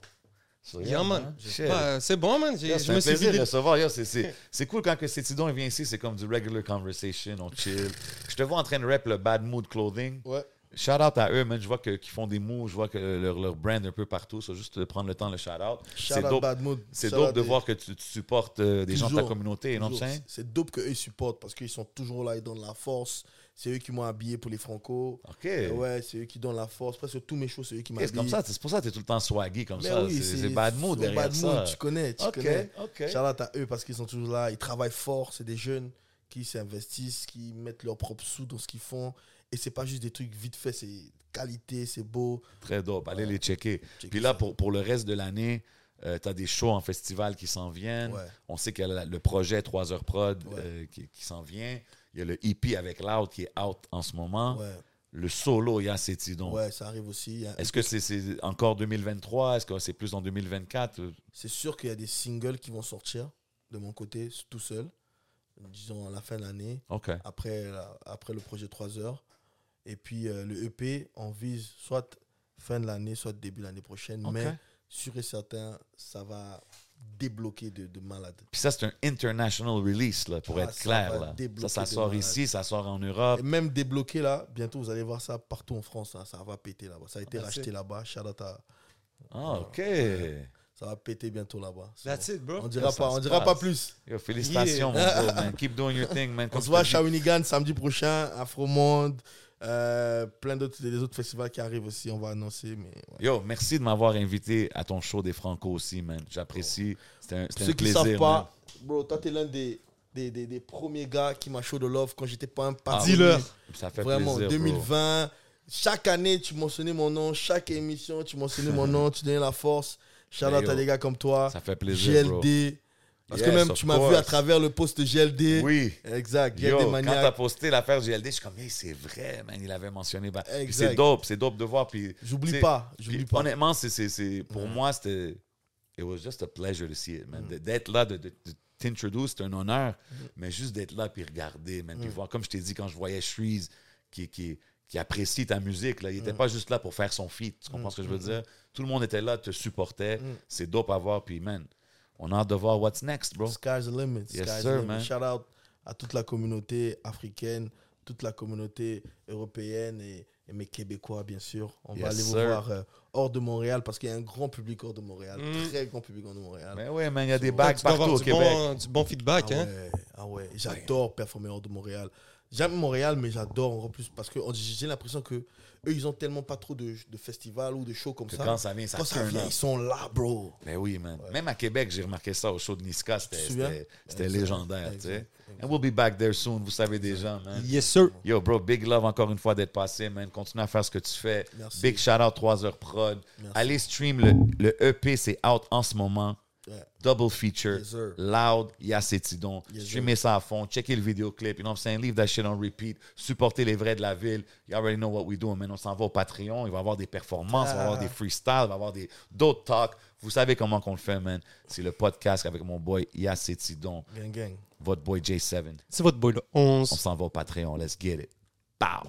So, Yeah, man. man. C'est bon, man. J'ai- Yeah, Je c'est me un suis plaisir de recevoir. C'est- c'est c'est cool quand que Cétidon il vient ici, c'est comme du regular conversation, on chill. Je te vois en train de rap le Bad Mood Clothing. Ouais. Shout out à eux, man. Je vois qu'ils font des moves, je vois que leur, leur brand un peu partout. So, juste de prendre le temps de le shout out. Shout C'est out dope, c'est dope de des- voir que tu, tu supportes euh, des gens de ta communauté? C'est dope qu'eux supportent parce qu'ils sont toujours là, ils donnent la force. C'est eux qui m'ont habillé pour les Franco. OK. Ouais, c'est eux qui donnent la force. Presque tous mes shows, c'est eux qui m'habillent. c'est comme ça, c'est pour ça que tu es tout le temps swaggy comme Mais ça. oui, c'est Bad Mood derrière Bad ça. Mood, tu connais, tu Ok, connais. ok. Shout out à eux parce qu'ils sont toujours là, ils travaillent fort, c'est des jeunes qui s'investissent, qui mettent leurs propres sous dans ce qu'ils font. Et c'est pas juste des trucs vite fait, c'est qualité, c'est beau. Très dope. Allez les checker. Puis là, pour, pour le reste de l'année, tu as des shows en festival qui s'en viennent. Ouais. On sait qu'il y a le projet 3 heures prod Ouais. euh, qui, qui s'en vient. Il y a le EP avec Loud qui est out en ce moment. Ouais, Le solo, il y a Cétidon. ouais, ça arrive aussi. Est-ce que c'est encore 2023? Est-ce que c'est plus en 2024? C'est sûr qu'il y a des singles qui vont sortir de mon côté, tout seul, disons à la fin de l'année, après, après le projet 3 heures. Et puis euh, le EP, on vise soit fin de l'année, soit début de l'année prochaine. Mais sûr et certain, ça va débloquer de, de malade. Puis ça, c'est un international release, là, pour Ah, être ça clair. là. Ça, sort ici, ça sort en Europe. Et même débloqué là, bientôt vous allez voir ça partout en France. hein, ça va péter là-bas. Ça a été That's racheté it. là-bas. Shout out à- Ah, OK. Ça va péter bientôt là-bas. So, That's it, bro. On dira Ça pas, on dira passe. pas plus. Yo, félicitations, Yeah. bro, man. [laughs] Keep doing your thing, man. On se voit à Shawinigan samedi prochain, Afromonde, euh, plein d'autres des autres festivals qui arrivent aussi. On va annoncer, mais ouais. Yo, merci de m'avoir invité à ton show des Franco aussi, man. J'apprécie. C'était un, Pour un ceux qui plaisir. savent man. pas, bro, toi t'es l'un des, des, des, des premiers gars qui m'a show de love quand j'étais pas un parti. Dis-leur. Ça fait Vraiment, plaisir. bro. 2020. Chaque année, tu mentionnais mon nom. Chaque émission, tu mentionnais mon nom. Tu donnais la force. Shout out à des gars comme toi. Ça fait plaisir. bro. Parce Yes, que même tu m'as vu à travers le post GLD. Oui. Exact. Yo, quand t'as posté l'affaire GLD, je suis comme, hey, c'est vrai, man. Il avait mentionné. bah. C'est dope, c'est dope de voir. Puis, J'oublie pas. J'oublie pas. Honnêtement, c'est, pour moi, c'était. It was just a pleasure to see it, Mm. man. De- D'être là, de, de, de t'introduire, c'est un honneur. Mais juste d'être là, puis regarder, man. Puis Mm. voir, comme je t'ai dit, quand je voyais Shreeze qui, qui, qui apprécie ta musique, là, il Mm. n'était pas juste là pour faire son feat. Tu comprends ce que je veux dire? Tout le monde était là, te supportait. Mm. C'est dope à voir. Puis, man, on a hâte de voir what's next, bro. Sky's the limit. Yes, Sky's the sir, limit. man. Shout out à toute la communauté africaine, toute la communauté européenne et, et mes Québécois, bien sûr. On Yes, va aller vous voir euh, hors de Montréal parce qu'il y a un grand public hors de Montréal. Mm. Très grand public hors de Montréal. Mais ouais, man, il y a des bagues avoir partout au du Québec. bon, du bon feedback, Ah hein. ouais, ah ouais. j'adore performer hors de Montréal. J'aime Montréal, mais j'adore encore plus parce que j'ai l'impression que eux, ils ont tellement pas trop de, de festivals ou de shows comme Que ça. quand ça vient, ça Quand ça vient, up. ils sont là, bro. Mais oui, man. Même à Québec, j'ai remarqué ça au show de Niska. C'était, légendaire, tu sais. And we'll be back there soon, vous savez déjà, man. Yes, sir. Yo, bro, big love encore une fois d'être passé, man. Continue à faire ce que tu fais. Merci. Big shout out 3 heures prod. Merci. Allez stream le, le EP, c'est out en ce moment. Double feature. Yes. Loud, Yacétidon. Yes, Streamez ça à fond. Checkez le vidéoclip. You know what I'm saying? Leave that shit on repeat. Supportez les vrais de la ville. You already know what we do. Man, on s'en va au Patreon. Il va y avoir des performances, il va y avoir des freestyles, il va y avoir des, d'autres talks. Vous savez comment qu'on le fait, man. C'est le podcast avec mon boy Yacétidon, Gang, gang. votre boy J7. C'est votre boy, le 11. On s'en va au Patreon. Let's get it. Pow!